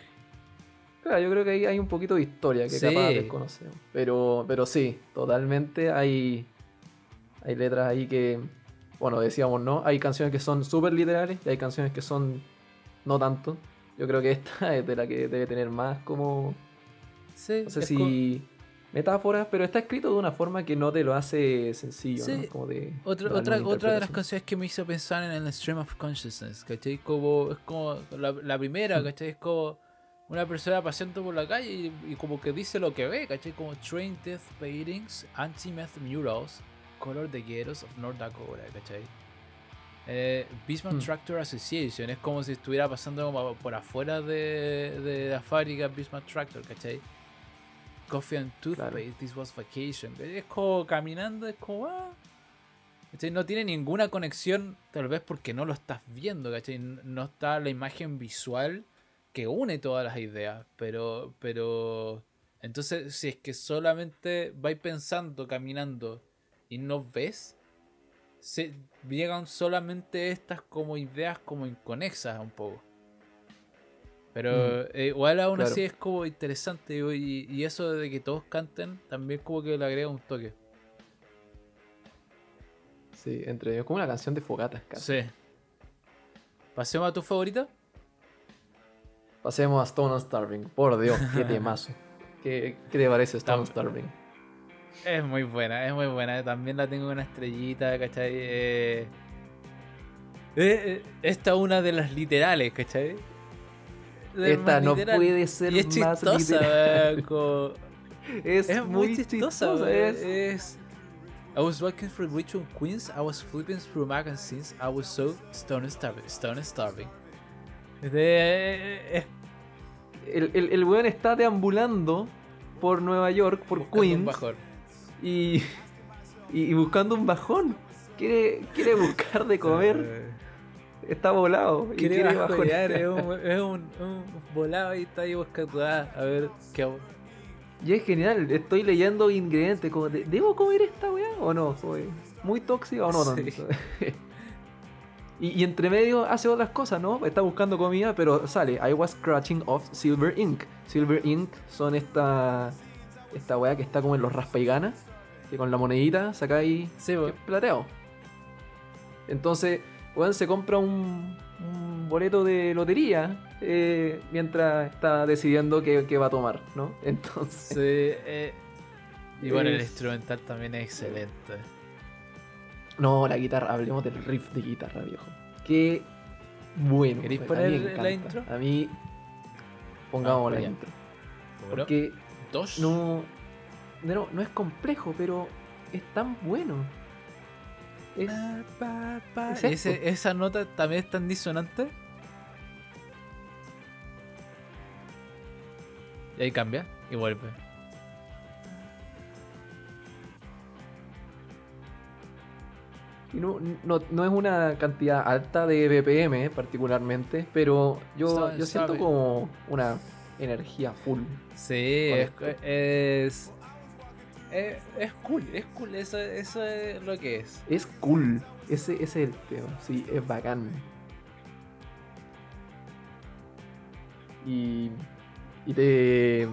Speaker 2: Claro, yo creo que ahí hay un poquito de historia que
Speaker 1: Sí.
Speaker 2: capaz desconocemos. Pero, pero sí, totalmente hay, hay letras ahí que, bueno, decíamos, ¿no? Hay canciones que son súper literales y hay canciones que son no tanto. Yo creo que esta es de la que debe tener más como,
Speaker 1: sí,
Speaker 2: no sé si metáforas, pero está escrito de una forma que no te lo hace sencillo,
Speaker 1: Sí.
Speaker 2: ¿no? Como de
Speaker 1: Otra, otra, otra de las canciones que me hizo pensar en el stream of consciousness, ¿cachai? Como, es como la, la primera,
Speaker 2: Mm.
Speaker 1: ¿cachai? Es como una persona paseando por la calle y, y como que dice lo que ve, ¿cachai? Como train death paintings, anti-meth murals, color de ghettos of North Dakota, ¿cachai? Eh, Bismarck
Speaker 2: Mm.
Speaker 1: Tractor Association es como si estuviera pasando por afuera de, de la fábrica Bismarck Tractor, ¿cachai? Coffee and toothpaste, this was vacation. Es como caminando, es como. ah. ¿Cachai? No tiene ninguna conexión, tal vez porque no lo estás viendo, ¿cachai? No está la imagen visual que une todas las ideas, pero. pero entonces, si es que solamente vais pensando, caminando y no ves, se llegan solamente estas como ideas como inconexas un poco. Pero eh, igual aún
Speaker 2: claro.
Speaker 1: así es como interesante y, y eso de que todos canten también como que le agrega un toque.
Speaker 2: Sí, entre ellos, como una canción de fogatas casi.
Speaker 1: Sí. Pasemos a tu favorita.
Speaker 2: Pasemos a Stone and Starving. Por Dios, qué temazo. ¿Qué, qué te parece Stone and Starving?
Speaker 1: Es muy buena, es muy buena. También la tengo en una estrellita, ¿cachai? Eh, eh, eh, esta es una de las literales, ¿cachai? De
Speaker 2: Esta no
Speaker 1: literal.
Speaker 2: puede ser
Speaker 1: y es
Speaker 2: más
Speaker 1: chistosa,
Speaker 2: literal.
Speaker 1: weón, como-
Speaker 2: Es,
Speaker 1: Es muy
Speaker 2: muy
Speaker 1: chistosa,
Speaker 2: chistosa. es-
Speaker 1: es... I was walking through Richmond, Queens. I was flipping through magazines. I was so stone starving. Stone starving. De,
Speaker 2: El, el, el weón está deambulando por Nueva York, por
Speaker 1: buscando un
Speaker 2: Queens. Y, y, buscando un bajón. Quiere, quiere buscar de comer. Está volado. Y
Speaker 1: Quiere
Speaker 2: quiere
Speaker 1: bajonear, es un, es un, un volado y está ahí buscando. ah, a ver qué hago.
Speaker 2: Y es genial. Estoy leyendo ingredientes. Como de, ¿Debo comer esta weá o no? Soy muy tóxica o no
Speaker 1: Sí.
Speaker 2: y, y entre medio hace otras cosas, ¿no? Está buscando comida, pero sale. I was scratching off Silver Ink. Silver Ink son esta. Esta weá que está como en los raspa y gana. Que con la monedita sacáis
Speaker 1: Sí,
Speaker 2: plateado. Entonces, weón se compra un, un boleto de lotería eh, mientras está decidiendo qué, qué va a tomar, ¿no? Entonces,
Speaker 1: Sí, eh, y bueno, el instrumental también es excelente.
Speaker 2: no, la guitarra, hablemos del riff de guitarra, viejo. Qué bueno.
Speaker 1: ¿Queréis poner
Speaker 2: a mí me
Speaker 1: la
Speaker 2: encanta.
Speaker 1: intro?
Speaker 2: A mí, pongamos
Speaker 1: Ah,
Speaker 2: la intro. Porque no, no, no es complejo, pero es tan bueno. Es,
Speaker 1: Pa, esa nota también es tan disonante. Y ahí cambia y vuelve.
Speaker 2: no, no, es una cantidad alta de BPM particularmente, pero yo, yo siento como una energía full.
Speaker 1: Sí, es, es, es, cool, es cool, eso, eso es lo que es.
Speaker 2: Es cool, ese, ese es el tema, sí, es bacán. Y, y te,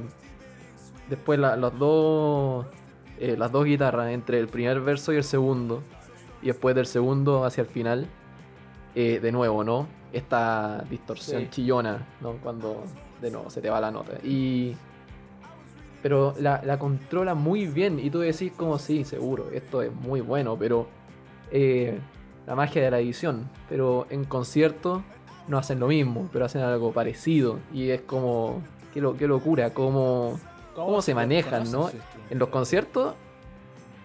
Speaker 2: después los dos, eh, las dos guitarras entre el primer verso y el segundo, y después del segundo hacia el final, eh, de nuevo, ¿no? Esta distorsión chillona, ¿no? Cuando de nuevo se te va la nota. Y. Pero la, controla muy bien. Y tú decís como sí, seguro, esto es muy bueno, pero. Eh, la magia de la edición. Pero en concierto no hacen lo mismo, pero hacen algo parecido. Y es como. Qué, qué locura, cómo, cómo se manejan, ¿no? En los conciertos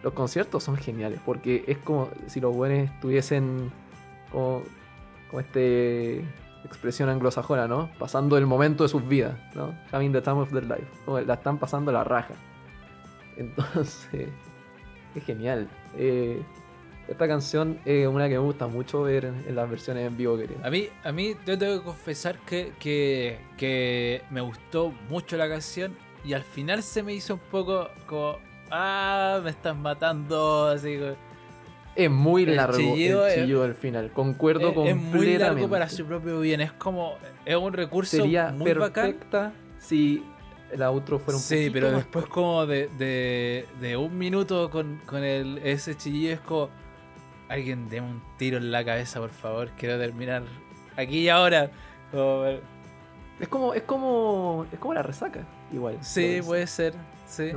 Speaker 2: los conciertos son geniales porque es como si los buenos estuviesen como, como este expresión anglosajona, ¿no? Pasando el momento de sus vidas, ¿no? Having the time of their life. la están pasando la raja. Entonces, es genial. Eh, esta canción es una que me gusta mucho ver en, las versiones en vivo que
Speaker 1: A mí, a mí yo tengo que confesar que, que, que me gustó mucho la canción y al final se me hizo un poco como ah, me estás matando, así
Speaker 2: es muy largo el chillido del final, concuerdo con completamente. Es muy largo
Speaker 1: para su propio bien, es como, es un recurso
Speaker 2: Sería
Speaker 1: muy
Speaker 2: perfecta si el outro fuera un
Speaker 1: Sí, pero después como de, de, un minuto con, con el, ese chillido es como, alguien deme un tiro en la cabeza, por favor, quiero terminar aquí y ahora.
Speaker 2: es como, es como, es como la resaca, igual.
Speaker 1: Sí, puede ser, sí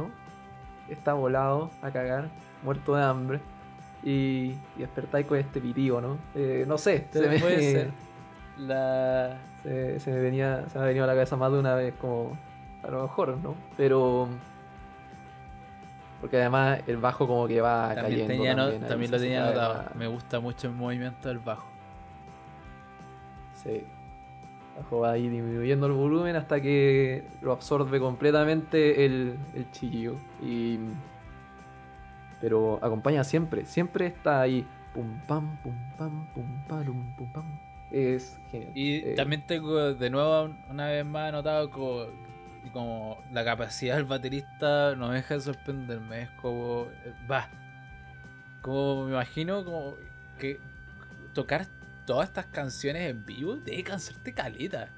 Speaker 2: está volado a cagar, muerto de hambre. Y, y despertáis con este pitivo, ¿no? Eh, no sé,
Speaker 1: se me, puede ser. La...
Speaker 2: Se, me venía, se me ha venido a la cabeza más de una vez, como a lo mejor, ¿no? Pero. Porque además el bajo como que va
Speaker 1: también
Speaker 2: cayendo.
Speaker 1: también, lo tenía notado. Me gusta mucho el movimiento del bajo.
Speaker 2: Sí. El bajo va ahí disminuyendo el volumen hasta que lo absorbe completamente el, el chillo. Y pero acompaña siempre, siempre está ahí. Pum pam, pum pam, pum pam, pum pam. Es genial.
Speaker 1: Y eh, también tengo de nuevo una vez más anotado como, como la capacidad del baterista no deja de sorprenderme. Es como. Va. Como me imagino como que tocar todas estas canciones en vivo debe cansarte caleta.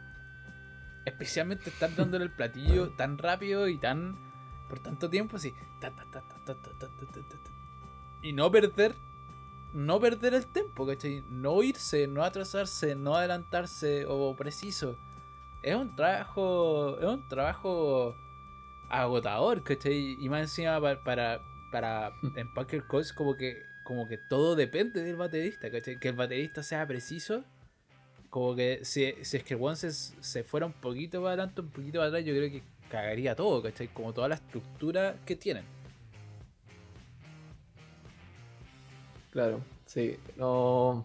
Speaker 1: Especialmente estar dándole el platillo tan rápido y tan por tanto tiempo así. y no perder. No perder el tiempo, ¿cachai? No irse, no atrasarse, no adelantarse o preciso. Es un trabajo. Es un trabajo agotador, ¿cachai? Y más encima para. para, para en Packer Coast como que. Como que todo depende del baterista, ¿cachai? Que el baterista sea preciso. Como que si, si es que el one se, se fuera un poquito para adelante, un poquito para atrás, yo creo que cagaría todo, ¿cachai? Como toda la estructura que tienen.
Speaker 2: Claro, sí. No.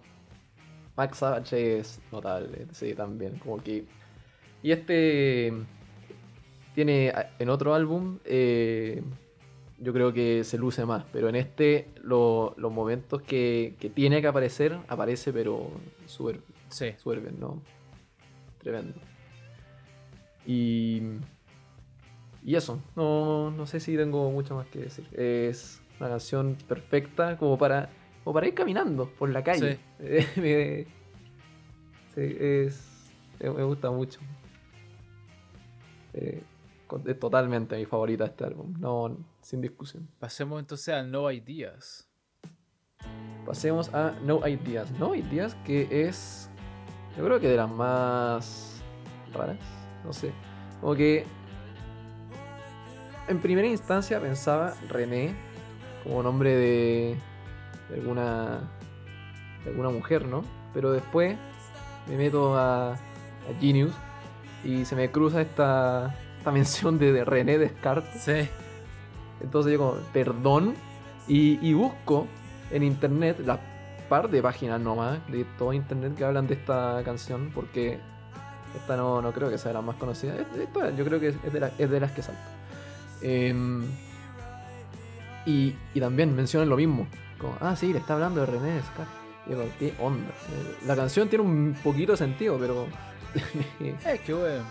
Speaker 2: Max Savage es notable, sí, también. Como que. Y este. Tiene en otro álbum. Eh, yo creo que se luce más. Pero en este, los momentos que, que, tiene que aparecer, aparece, pero súper. Sí. Súper bien, ¿no? Tremendo. Y. Y eso, no, no sé si tengo mucho más que decir. Es una canción perfecta como para, como para ir caminando por la calle. Sí. es, me gusta mucho. Eh, es totalmente mi favorita este álbum, no, sin discusión.
Speaker 1: Pasemos entonces a No Ideas.
Speaker 2: Pasemos a No Ideas. No Ideas que es, yo creo que de las más raras, no sé. Como que en primera instancia pensaba René como nombre de, alguna de alguna mujer, ¿no? Pero después me meto a, Genius y se me cruza esta, esta mención de, René Descartes.
Speaker 1: Sí.
Speaker 2: Entonces yo como, perdón, y, busco en internet las par de páginas nomás de todo internet que hablan de esta canción, porque esta no, no creo que sea la más conocida. Esta yo creo que es de, es de las que salto. Em, y, también mencionan lo mismo. Como, ah, sí, le está hablando de René Descartes. Y ¿qué onda? La canción tiene un poquito de sentido, pero.
Speaker 1: Es que bueno.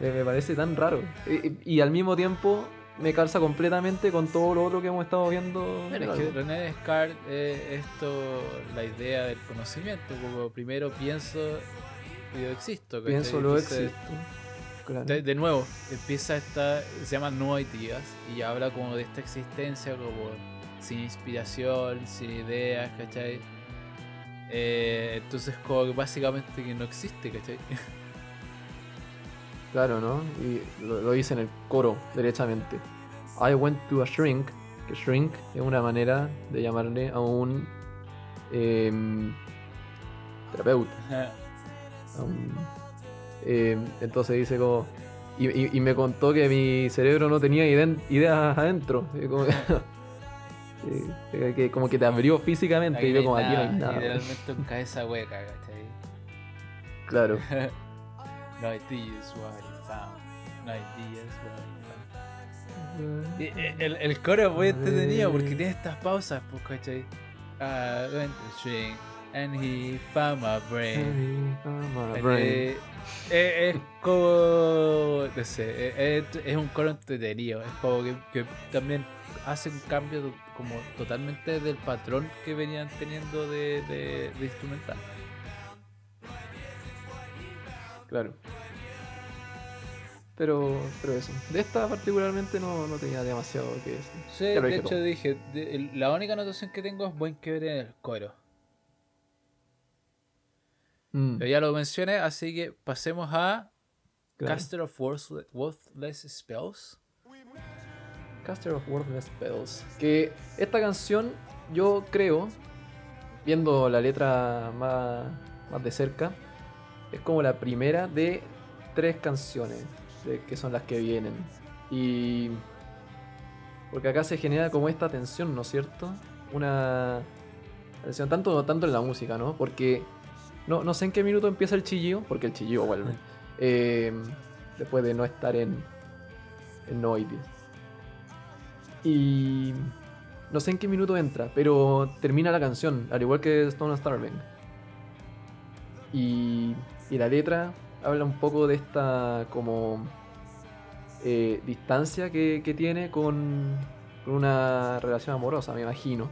Speaker 2: me parece tan raro. Y, y al mismo tiempo me calza completamente con todo lo otro que hemos estado viendo. el
Speaker 1: es que. René Descartes es esto, la idea del conocimiento, como primero pienso y yo existo.
Speaker 2: Pienso lo existo. Claro.
Speaker 1: De, de nuevo, empieza esta, se llama No Ideas y habla como de esta existencia como sin inspiración, sin ideas, ¿cachai? Eh, entonces como que básicamente que no existe, ¿cachai?
Speaker 2: Claro, ¿no? Y lo, lo dice en el coro, derechamente. I went to a shrink, que shrink es una manera de llamarle a un em, terapeuta. a un- em, entonces dice como... Y, y- y me contó que mi cerebro no tenía ideas adentro. Como, eh, que como que te abrió físicamente y yo como aquí no hay nada.
Speaker 1: Literalmente un cabeza hueca, ¿cachai?
Speaker 2: Claro.
Speaker 1: No ideas what he found. No ideas what he found. Eh, el, el coro es muy entretenido porque tiene estas pausas, pues, ¿cachai? I went to shrink and he found my brain. Eh, eh, es como. No sé, eh, es, es un coro entretenido. Es como que, que también hace un cambio como totalmente del patrón que venían teniendo de, de, de instrumental.
Speaker 2: Claro. Pero, pero eso. De esta particularmente no, no tenía demasiado que decir.
Speaker 1: Sí, de hecho dije, de- la única anotación que tengo es buen quiebre en el coro.
Speaker 2: Mm,
Speaker 1: Pero ya lo mencioné, así que pasemos a
Speaker 2: claro.
Speaker 1: Caster of Worthless, Worthless Spells.
Speaker 2: Caster of Worthless Spells. Que esta canción, yo creo, viendo la letra más, más de cerca, es como la primera de tres canciones de- que son las que vienen. Y. Porque acá se genera como esta tensión, ¿no es cierto? Una tensión, tanto, tanto en la música, ¿no? Porque no, no sé en qué minuto empieza el chillido, porque el chillido vuelve. eh, después de no estar en, en No Ideas. Y no sé en qué minuto entra, pero termina la canción, al igual que Stone Starving. Y, y la letra habla un poco de esta como eh, distancia que, que tiene con, con una relación amorosa, me imagino.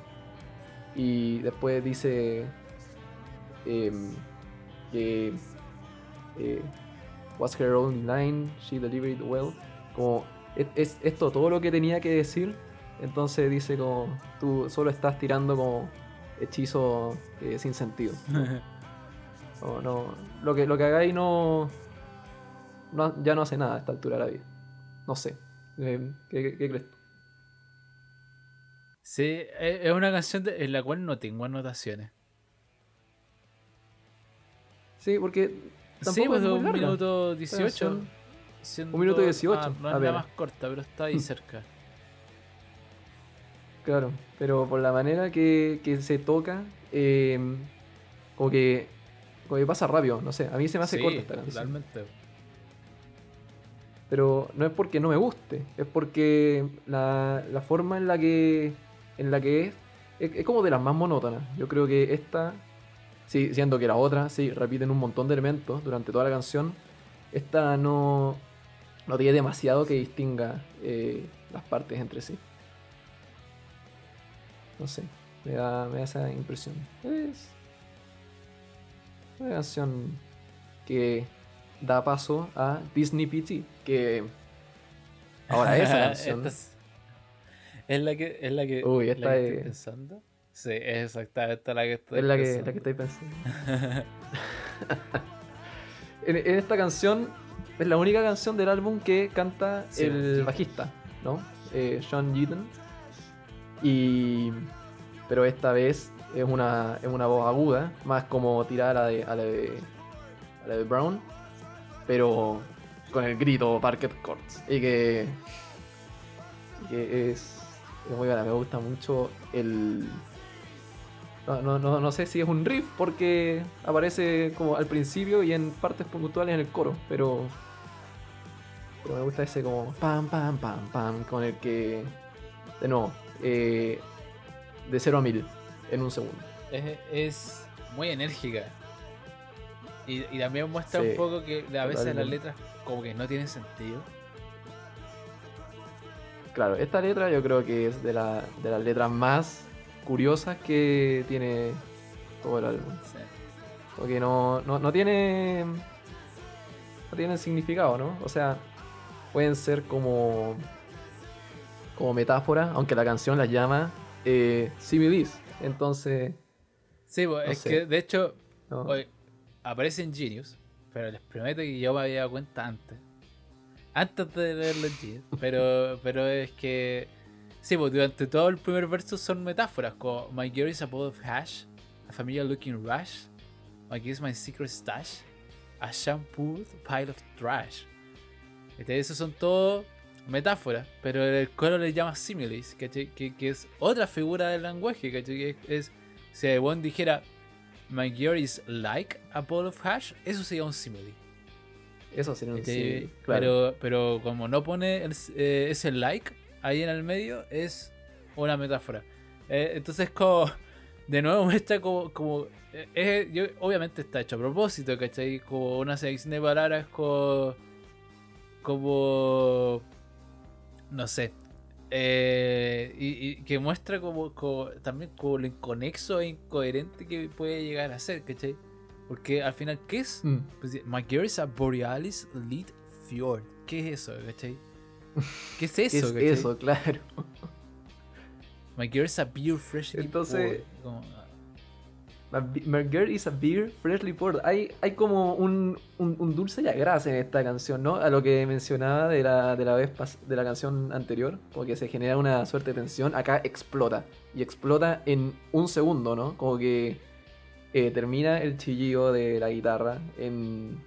Speaker 2: Y después dice em, que eh, was her only line, she delivered well. Como es, es esto todo lo que tenía que decir. Entonces dice como tú solo estás tirando como hechizo eh, sin sentido. No, no, lo que lo que hagáis no, no ya no hace nada a esta altura de la vida. No sé. Eh, ¿Qué, qué- qué crees tú?
Speaker 1: Sí, es es una canción de- en la cual no tengo anotaciones.
Speaker 2: Sí, porque
Speaker 1: Sí, pues
Speaker 2: es muy
Speaker 1: un
Speaker 2: larga.
Speaker 1: minuto 18.
Speaker 2: canción-
Speaker 1: siendo-
Speaker 2: un minuto 18,
Speaker 1: ah, no es la más corta, pero está ahí cerca.
Speaker 2: Claro, pero por la manera que, que se toca, eh, como que como que pasa rápido, no sé, a mí se me hace
Speaker 1: Sí,
Speaker 2: corta esta canción.
Speaker 1: totalmente.
Speaker 2: Pero no es porque no me guste, es porque la, la forma en la que en la que es, es, es como de las más monótonas. Yo creo que esta, sí, siendo que la otra, sí, repiten un montón de elementos durante toda la canción, esta no, no tiene demasiado que distinga eh, las partes entre sí. No sé, me da, me da esa impresión. Es una canción que da paso a Disney PT, que ahora esa canción
Speaker 1: Esta es, es la que es la que,
Speaker 2: Uy,
Speaker 1: la
Speaker 2: esta
Speaker 1: que estoy
Speaker 2: es-
Speaker 1: pensando. Sí, es exactamente la que estoy
Speaker 2: es la que,
Speaker 1: pensando.
Speaker 2: la que estáis pensando. en, en esta canción es la única canción del álbum que canta
Speaker 1: Sí,
Speaker 2: el
Speaker 1: sí.
Speaker 2: bajista, ¿no? Eh, Sean Yeaton. Y pero esta vez es una, es una voz aguda, más como tirada a la de, a la de, a la de Brown, pero con el grito Parquet Courts. Y que, y que es, es muy buena, me gusta mucho el... No, no, no, no sé si es un riff porque aparece como al principio y en partes puntuales en el coro, pero... Pero me gusta ese como pam, pam, pam, pam, con el que... De nuevo, eh, de 0 a 1000. en un segundo.
Speaker 1: Es, muy enérgica. Y, también muestra un poco que a veces las letras como que no tienen sentido.
Speaker 2: Claro, esta letra yo creo que es de, la, de las letras más curiosas que tiene todo el álbum. Porque no, no, no tiene. No tiene significado, ¿no? O sea, pueden ser como. como metáfora, aunque la canción las llama eh, similis. Entonces.
Speaker 1: Sí, pues, es que de hecho. aparece en Genius, pero les prometo que yo me había dado cuenta antes. Antes de leerlo en Genius. Pero, pero es que. Sí, pues durante todo el primer verso son metáforas, como My girl is a bowl of hash, a familiar looking rush, My girl is my secret stash, a shampoo pile of trash. Este, esos son todos metáforas, pero el coro le llama similes, que, que, es otra figura del lenguaje, que es, si one dijera My girl is like a bowl of hash, eso sería un simile.
Speaker 2: Eso sería un
Speaker 1: simile, claro. Pero, pero como no pone eh, ese like, ahí en el medio es una metáfora. Eh, entonces, como de nuevo muestra como, como eh, obviamente está hecho a propósito, ¿cachai? Como una selección de palabras como, como no sé, eh, y, que muestra como, también como lo inconexo e incoherente que puede llegar a ser, ¿cachai? Porque al final, ¿qué es? Mm. Pues, My girl is a Borealis Lead Fjord. ¿Qué es eso, cachai? ¿Qué es eso?
Speaker 2: ¿Qué es eso, claro.
Speaker 1: My girl is a beer freshly
Speaker 2: Entonces, My girl is a beer freshly poured. Hay, hay como un, dulce y agrase en esta canción, ¿no? A lo que mencionaba de la, de la vez de la canción anterior, porque se genera una suerte de tensión. Acá explota. Y explota en un segundo, ¿no? Como que eh, termina el chillido de la guitarra en,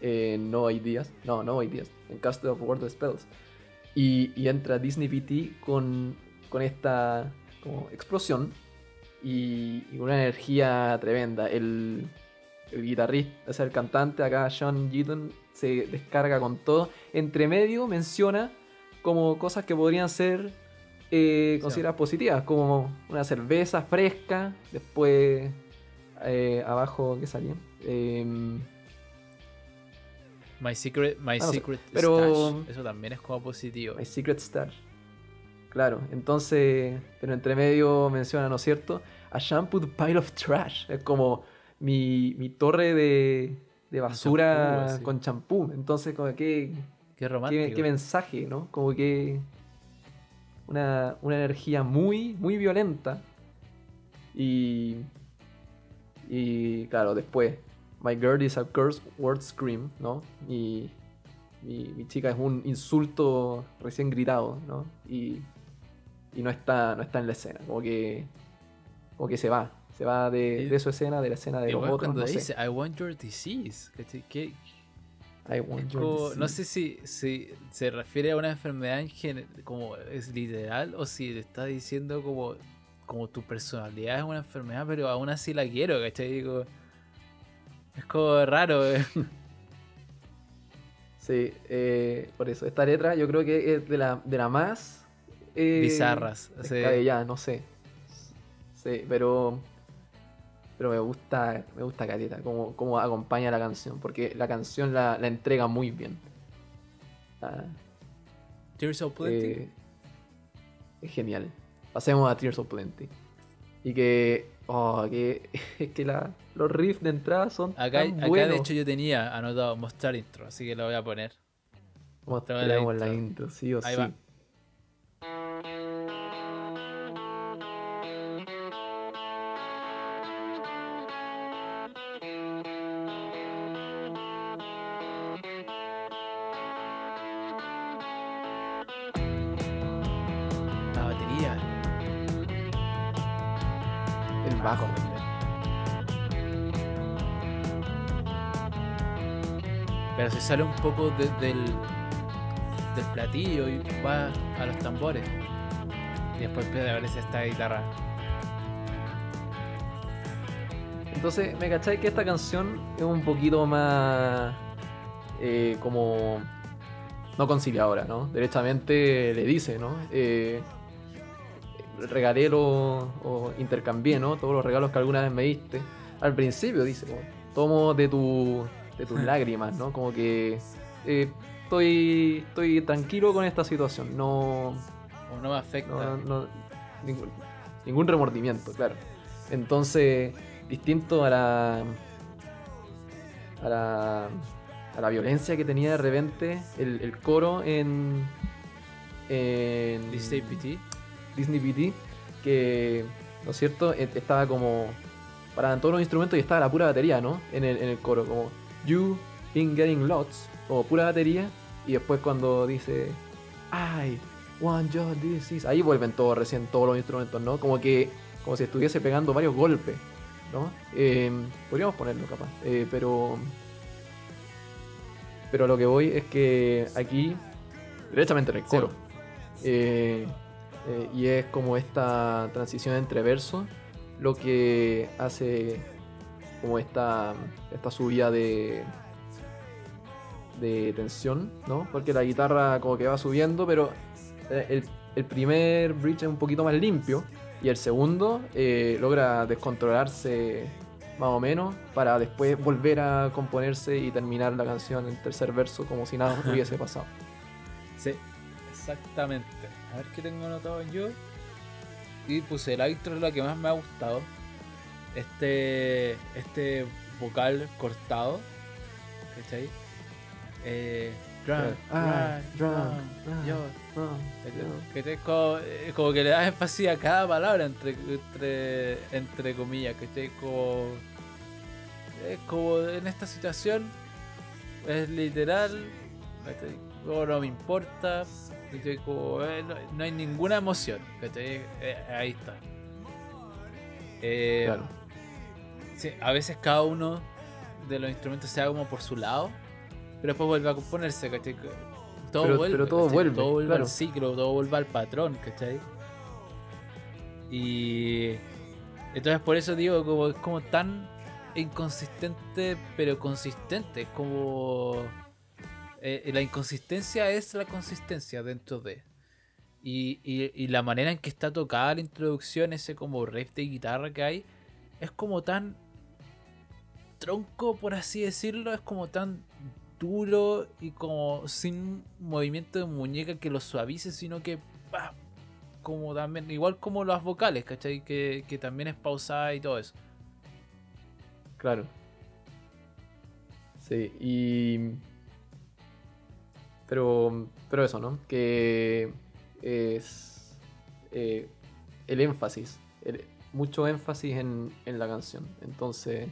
Speaker 2: en No Ideas. No, No Ideas en Castle of World of Spells. Y, entra Disney PT con, con esta como explosión y, una energía tremenda. El, el guitarrista, o sea, el cantante acá, Sean Giton, se descarga con todo. Entre medio menciona como cosas que podrían ser eh, consideradas positivas, como una cerveza fresca, después eh, abajo, ¿qué salía? Em,
Speaker 1: My Secret, my secret pero, Eso también es como positivo.
Speaker 2: My Secret Stash. Claro, entonces, pero entre medio menciona, ¿no es cierto? A shampoo pile of trash. Es como mi, mi torre de, de basura con champú. Entonces, como que.
Speaker 1: Qué romántico.
Speaker 2: Qué, mensaje, ¿no? Como que. Una, una energía muy, muy violenta. Y. Y claro, después My girl is a curse word scream, ¿no? Y mi, chica es un insulto recién gritado, ¿no? Y, y no, está, no está en la escena, como que, como que se va, se va de, de su escena, de la escena de los otros.
Speaker 1: cuando
Speaker 2: no
Speaker 1: dice I want your disease, ¿qué,
Speaker 2: I want your disease.
Speaker 1: No sé si, si, se refiere a una enfermedad en general, como es literal, o si le está diciendo como, como tu personalidad es una enfermedad, pero aún así la quiero, ¿cachai? Digo, es como raro, eh.
Speaker 2: Sí, eh, por eso. Esta letra yo creo que es de la, de la más...
Speaker 1: Eh, Bizarras.
Speaker 2: Ya, no sé. Sí, pero... Pero me gusta, me gusta Caleta, cómo, cómo acompaña la canción, porque la canción la, entrega muy bien.
Speaker 1: Ah, Tears of Plenty. Eh,
Speaker 2: es genial. Pasemos a Tears of Plenty. Y que Oh, que, es que la, los riffs de entrada son
Speaker 1: acá,
Speaker 2: tan
Speaker 1: acá de hecho yo tenía anotado mostrar intro, así que lo voy a poner.
Speaker 2: Mostramos la, intro, sí o
Speaker 1: Ahí
Speaker 2: sí.
Speaker 1: Va. Sale un poco del, del platillo y va a los tambores. Y después empieza a verse esta guitarra.
Speaker 2: Entonces, ¿me cacháis que esta canción es un poquito más eh, como no conciliadora, ¿no? Derechamente le dice, ¿no? Eh, regalé o intercambié, ¿no? Todos los regalos que alguna vez me diste. Al principio dice, tomo de, tu, de tus lágrimas, ¿no? Como que eh, estoy, estoy tranquilo con esta situación, no...
Speaker 1: O no me afecta.
Speaker 2: ningún, ningún remordimiento, claro. Entonces, distinto a la, a la, a la violencia que tenía de repente el, el coro en, en
Speaker 1: Disney PT.
Speaker 2: Disney PT, que, ¿no es cierto? E, estaba como para todos los instrumentos y estaba la pura batería, ¿no? En el, en el coro, como You been getting lots, o pura batería, y después cuando dice I want your disease, ahí vuelven todos recién todos los instrumentos, ¿no? Como que, como si estuviese pegando varios golpes, ¿no? Em, podríamos ponerlo capaz, eh, pero. Pero lo que voy es que aquí, directamente en el coro, eh, eh, y es como esta transición entre versos lo que hace como esta, esta subida de, de tensión, ¿no? Porque la guitarra como que va subiendo, pero el, el primer bridge es un poquito más limpio y el segundo eh, logra descontrolarse más o menos para después volver a componerse y terminar la canción en el tercer verso como si nada hubiese pasado.
Speaker 1: Sí, exactamente. A ver qué tengo anotado yo. Y puse el intro es lo que más me ha gustado. Este. Este vocal cortado. ¿Cachai? Eh, drum, ah, Que es como, que le das énfasis a cada palabra entre, entre, entre comillas, ¿cachai? Como, es como en esta situación es literal, no me importa, eh, no, hay ninguna emoción. Eh, ahí está. Eh, a veces cada uno de los instrumentos se haga como por su lado, pero después vuelve a componerse, Todo vuelve,
Speaker 2: pero todo vuelve,
Speaker 1: todo vuelve al ciclo, todo vuelve al patrón, ¿cachai? Y entonces por eso digo, como es como tan inconsistente, pero consistente, es como eh, la inconsistencia es la consistencia dentro de. Y, la manera en que está tocada la introducción, ese como riff de guitarra que hay, es como tan tronco, por así decirlo, es como tan duro y como sin movimiento de muñeca que lo suavice, sino que como también, igual como las vocales, ¿cachai? Que, que también es pausada y todo eso.
Speaker 2: Claro. Sí, y pero, pero eso, ¿no? Que es eh, el énfasis, mucho énfasis en, la canción. Entonces,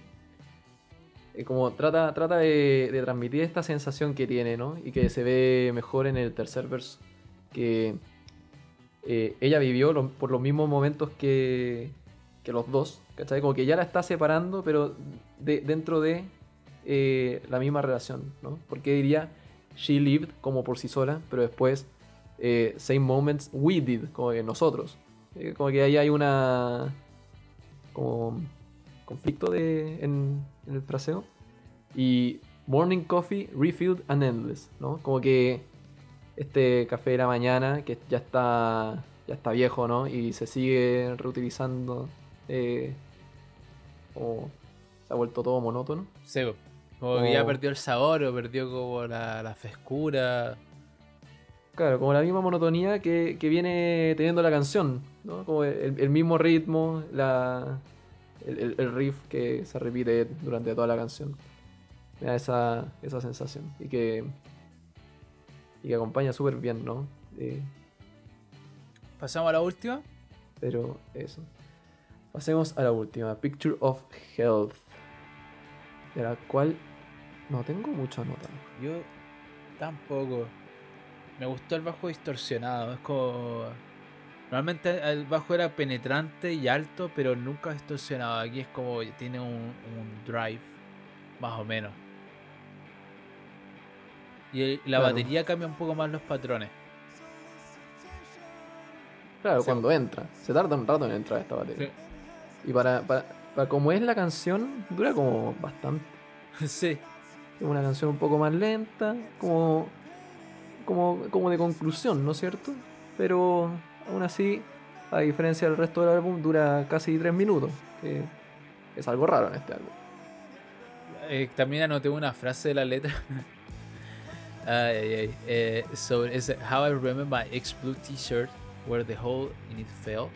Speaker 2: como trata, trata de, transmitir esta sensación que tiene, ¿no? Y que se ve mejor en el tercer verso. Que eh, ella vivió por los mismos momentos que, que los dos, ¿cachai? Como que ya la está separando, pero dentro de la misma relación, ¿no? Porque diría She Lived como por sí sola, pero después eh, Same Moments We Did, como que nosotros. Eh, como que ahí hay una. como. Conflicto de, en, el fraseo. Y Morning Coffee Refilled and Endless, ¿no? Como que este café de la mañana que ya está ya está viejo, ¿no? Y se sigue reutilizando. Eh, o se ha vuelto todo monótono.
Speaker 1: Sí, como que ya perdió el sabor o perdió como la, frescura.
Speaker 2: Claro, como la misma monotonía que, viene teniendo la canción, ¿no? Como el, mismo ritmo, la, el, riff que se repite durante toda la canción. Me da esa, esa sensación. Y que, y que acompaña súper bien, ¿no?
Speaker 1: ¿Pasamos a la última?
Speaker 2: Pero eso. Pasemos a la última. Picture of Health de la cual no tengo mucho nota.
Speaker 1: Yo tampoco. Me gustó el bajo distorsionado. Es como. Normalmente el bajo era penetrante y alto, pero nunca distorsionado. Aquí es como tiene un, drive, más o menos. Y la batería cambia un poco más los patrones.
Speaker 2: Claro, cuando entra. Se tarda un rato en entrar esta batería. Y para, como es la canción, dura como bastante.
Speaker 1: sí.
Speaker 2: Es una canción un poco más lenta, como, como, como de conclusión, ¿no es cierto? Pero aún así a diferencia del resto del álbum, dura casi 3 minutos, que es algo raro en este álbum.
Speaker 1: Eh, también anoté una frase de la letra. ay, ay, ay. Eh, sobre ese How I remember my ex blue t-shirt where the hole in it fell.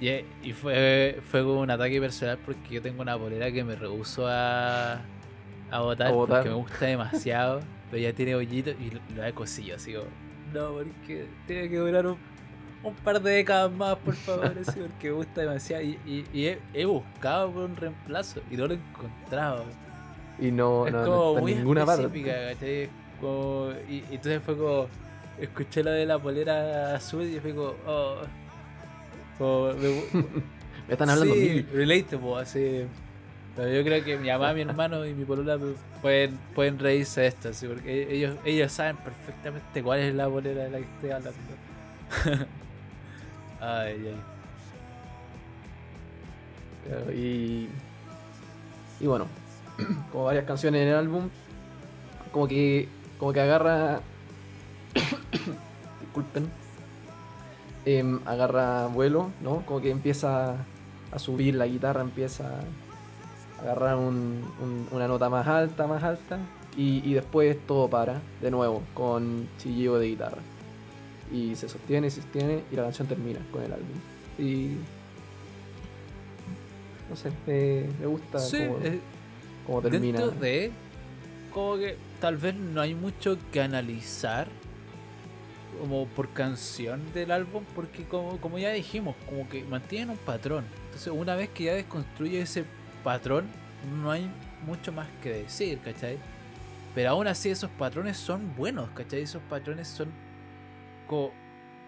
Speaker 1: Y, y fue, fue un ataque personal porque yo tengo una polera que me rehuso a, a botar,
Speaker 2: A botar.
Speaker 1: porque me gusta demasiado, pero ya tiene hoyito y lo, lo he cosido, así como, no, porque tiene que durar un, un par de décadas más, por favor, así, porque me gusta demasiado. Y, y- y he, he buscado por un reemplazo y no lo he encontrado.
Speaker 2: Y no,
Speaker 1: es
Speaker 2: no, no
Speaker 1: como
Speaker 2: está
Speaker 1: muy
Speaker 2: ninguna parte.
Speaker 1: específica. Como- y, y entonces fue como, escuché lo de la polera azul y fue como, oh. como, me-
Speaker 2: Me están hablando
Speaker 1: sí,
Speaker 2: mí.
Speaker 1: relatable, así. Pero yo creo que mi mamá, mi hermano y mi polola pueden, pueden reírse de esto, así, porque ellos, ellos saben perfectamente cuál es la bolera de la que estoy hablando. ay, ay.
Speaker 2: Y, y bueno, como varias canciones en el álbum, como que, como que agarra. Disculpen. Em, agarra vuelo, ¿no? Como que empieza a subir la guitarra, empieza a agarrar un- un- una nota más alta, más alta. Y, y después todo para, de nuevo, con chilleo de guitarra. Y se sostiene, se sostiene, y la canción termina con el álbum. Y no sé, me, me gusta
Speaker 1: Sí,
Speaker 2: cómo,
Speaker 1: eh,
Speaker 2: cómo termina.
Speaker 1: Dentro de, como que tal vez no hay mucho que analizar como por canción del álbum, porque como, como ya dijimos, como que mantienen un patrón. Entonces, una vez que ya desconstruye ese patrón, no hay mucho más que decir, ¿cachai? Pero aún así esos patrones son buenos, ¿cachai? Esos patrones son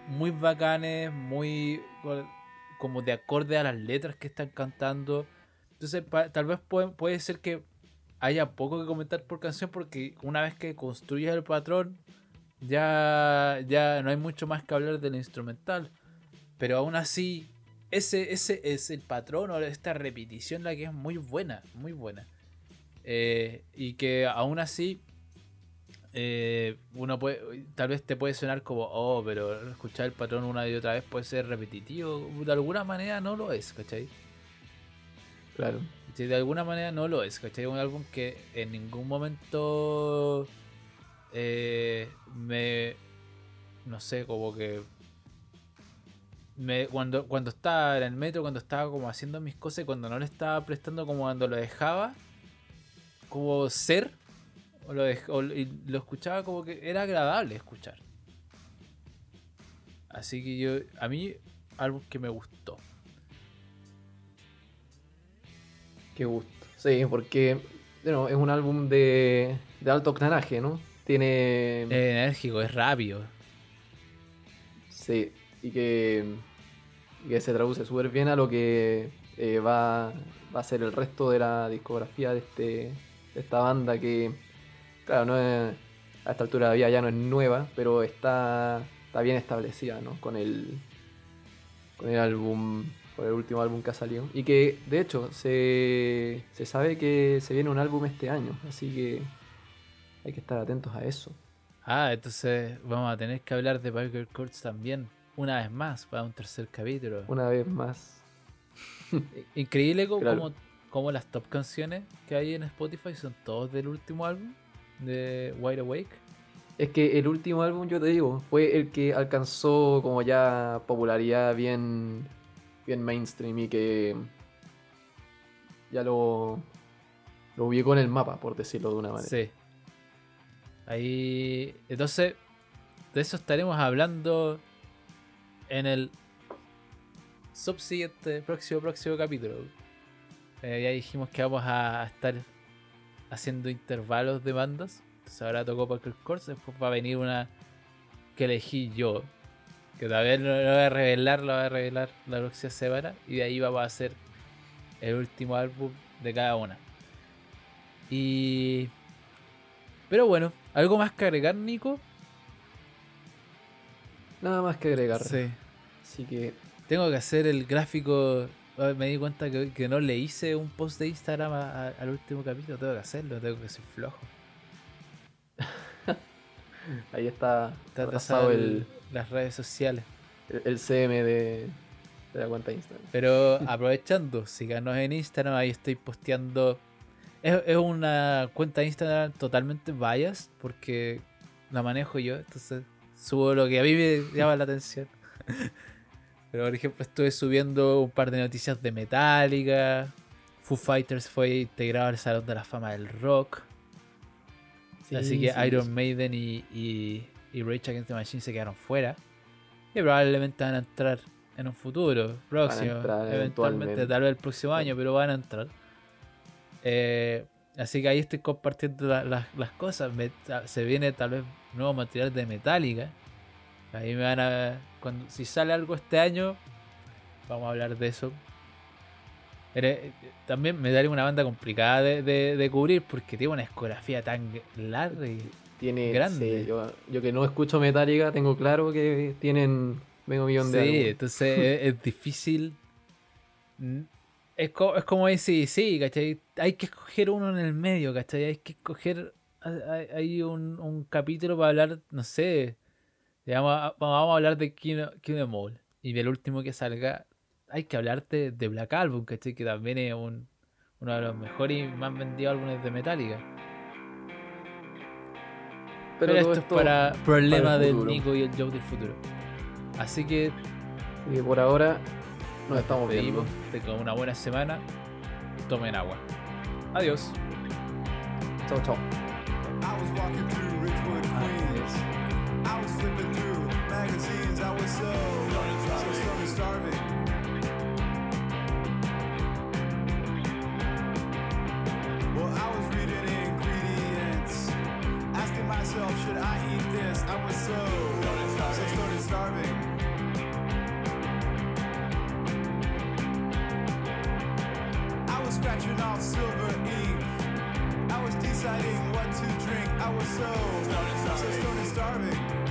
Speaker 1: muy bacanes, muy co- como de acorde a las letras que están cantando. Entonces, tal vez puede, puede ser que haya poco que comentar por canción porque una vez que construyes el patrón, ya, ya no hay mucho más que hablar del instrumental. Pero aún así, ese, ese es el patrón o esta repetición la que es muy buena, muy buena. Eh, y que aún así, eh, uno puede, tal vez te puede sonar como, oh, pero escuchar el patrón una y otra vez puede ser repetitivo. De alguna manera no lo es, ¿cachai?
Speaker 2: Claro.
Speaker 1: Sí, de alguna manera no lo es, ¿cachai? Un álbum que en ningún momento eh, me. No sé, como que. Me, cuando, cuando estaba en el metro, cuando estaba como haciendo mis cosas y cuando no le estaba prestando, como cuando lo dejaba, como ser, o lo, o- lo escuchaba como que era agradable escuchar. Así que yo, a mí, álbum que me gustó.
Speaker 2: Qué gusto. Sí, porque bueno, es un álbum de, de alto octanaje, ¿no? Tiene.
Speaker 1: Es enérgico, es rápido.
Speaker 2: Sí, y que, y que se traduce súper bien a lo que eh, va, va a ser el resto de la discografía de, este, de esta banda que, claro, no es- a esta altura todavía ya no es nueva, pero está, está bien establecida, ¿no? Con el, con el álbum, con el último álbum que ha salido. Y que, de hecho, se, se sabe que se viene un álbum este año, así que hay que estar atentos a eso.
Speaker 1: Ah, entonces vamos a tener que hablar de Biker Courts también, una vez más, para un tercer capítulo.
Speaker 2: Una vez más.
Speaker 1: Increíble co-
Speaker 2: Claro.
Speaker 1: como, como las top canciones que hay en Spotify son todos del último álbum de Wide Awake.
Speaker 2: Es que el último álbum, yo te digo, fue el que alcanzó como ya popularidad bien, bien mainstream y que ya lo, lo ubicó en el mapa, por decirlo de una manera.
Speaker 1: Sí. Ahí. Entonces, de eso estaremos hablando en el subsiguiente, próximo, próximo capítulo. Eh, ya dijimos que vamos a estar haciendo intervalos de bandas. Entonces ahora tocó Parker Course, después va a venir una que elegí yo. Que todavía no lo voy a revelar, lo voy a revelar la próxima semana. Y de ahí vamos a hacer el último álbum de cada una. Y. Pero bueno, ¿algo más que agregar, Nico?
Speaker 2: Nada más que agregar.
Speaker 1: Sí.
Speaker 2: Así que
Speaker 1: Tengo que hacer el gráfico. Ah, Me di cuenta que, que no le hice un post de Instagram a- a- al último capítulo. Tengo que hacerlo, tengo que ser flojo.
Speaker 2: ahí está
Speaker 1: Está atrasado
Speaker 2: el,
Speaker 1: el- las redes sociales.
Speaker 2: el CM de, la cuenta de Instagram.
Speaker 1: Pero aprovechando, síganos en Instagram, ahí estoy posteando. Es, una cuenta de Instagram totalmente bias porque la manejo yo, entonces subo lo que a mí me llama la atención. Pero por ejemplo estuve subiendo un par de noticias de Metallica. Foo Fighters fue integrado al Salón de la Fama del Rock. Así que Iron Maiden y, y, y Rage Against the Machine se quedaron fuera. Y probablemente van a entrar en un futuro próximo. Eventualmente, tal vez el próximo año, pero van a entrar. Eh, así que ahí estoy compartiendo las cosas. se viene tal vez nuevo material de Metallica. Ahí me van a. Cuando, si sale algo este año, vamos a hablar de eso. Eh, también me daría una banda complicada de, cubrir porque tiene una escografía tan larga y
Speaker 2: tiene, grande. yo, que no escucho Metallica tengo claro que tienen medio millón de
Speaker 1: Sí, entonces es, difícil. Es, es como decir, sí, ¿cachai? Hay que escoger uno en el medio, ¿cachai? Hay que escoger. Hay, un, un capítulo para hablar, no sé, Vamos a, hablar de Kino, Mole. Y del último que salga, hay que hablar de, Black Album, Que también es un, uno de los mejores y más vendidos álbumes de Metallica. Pero, esto, es para problema del Nico y el Joe del futuro. Así que.
Speaker 2: Y por ahora nos estamos viendo.
Speaker 1: Tengan una buena semana. Tomen agua. Adiós.
Speaker 2: Chao, chao. Magazines, I was so, so slowly starving. Well, I was reading ingredients, asking myself, should I eat this? I was so, so slowly starving. I was scratching off silver ink. I was deciding what to drink. I was so, so slowly starving.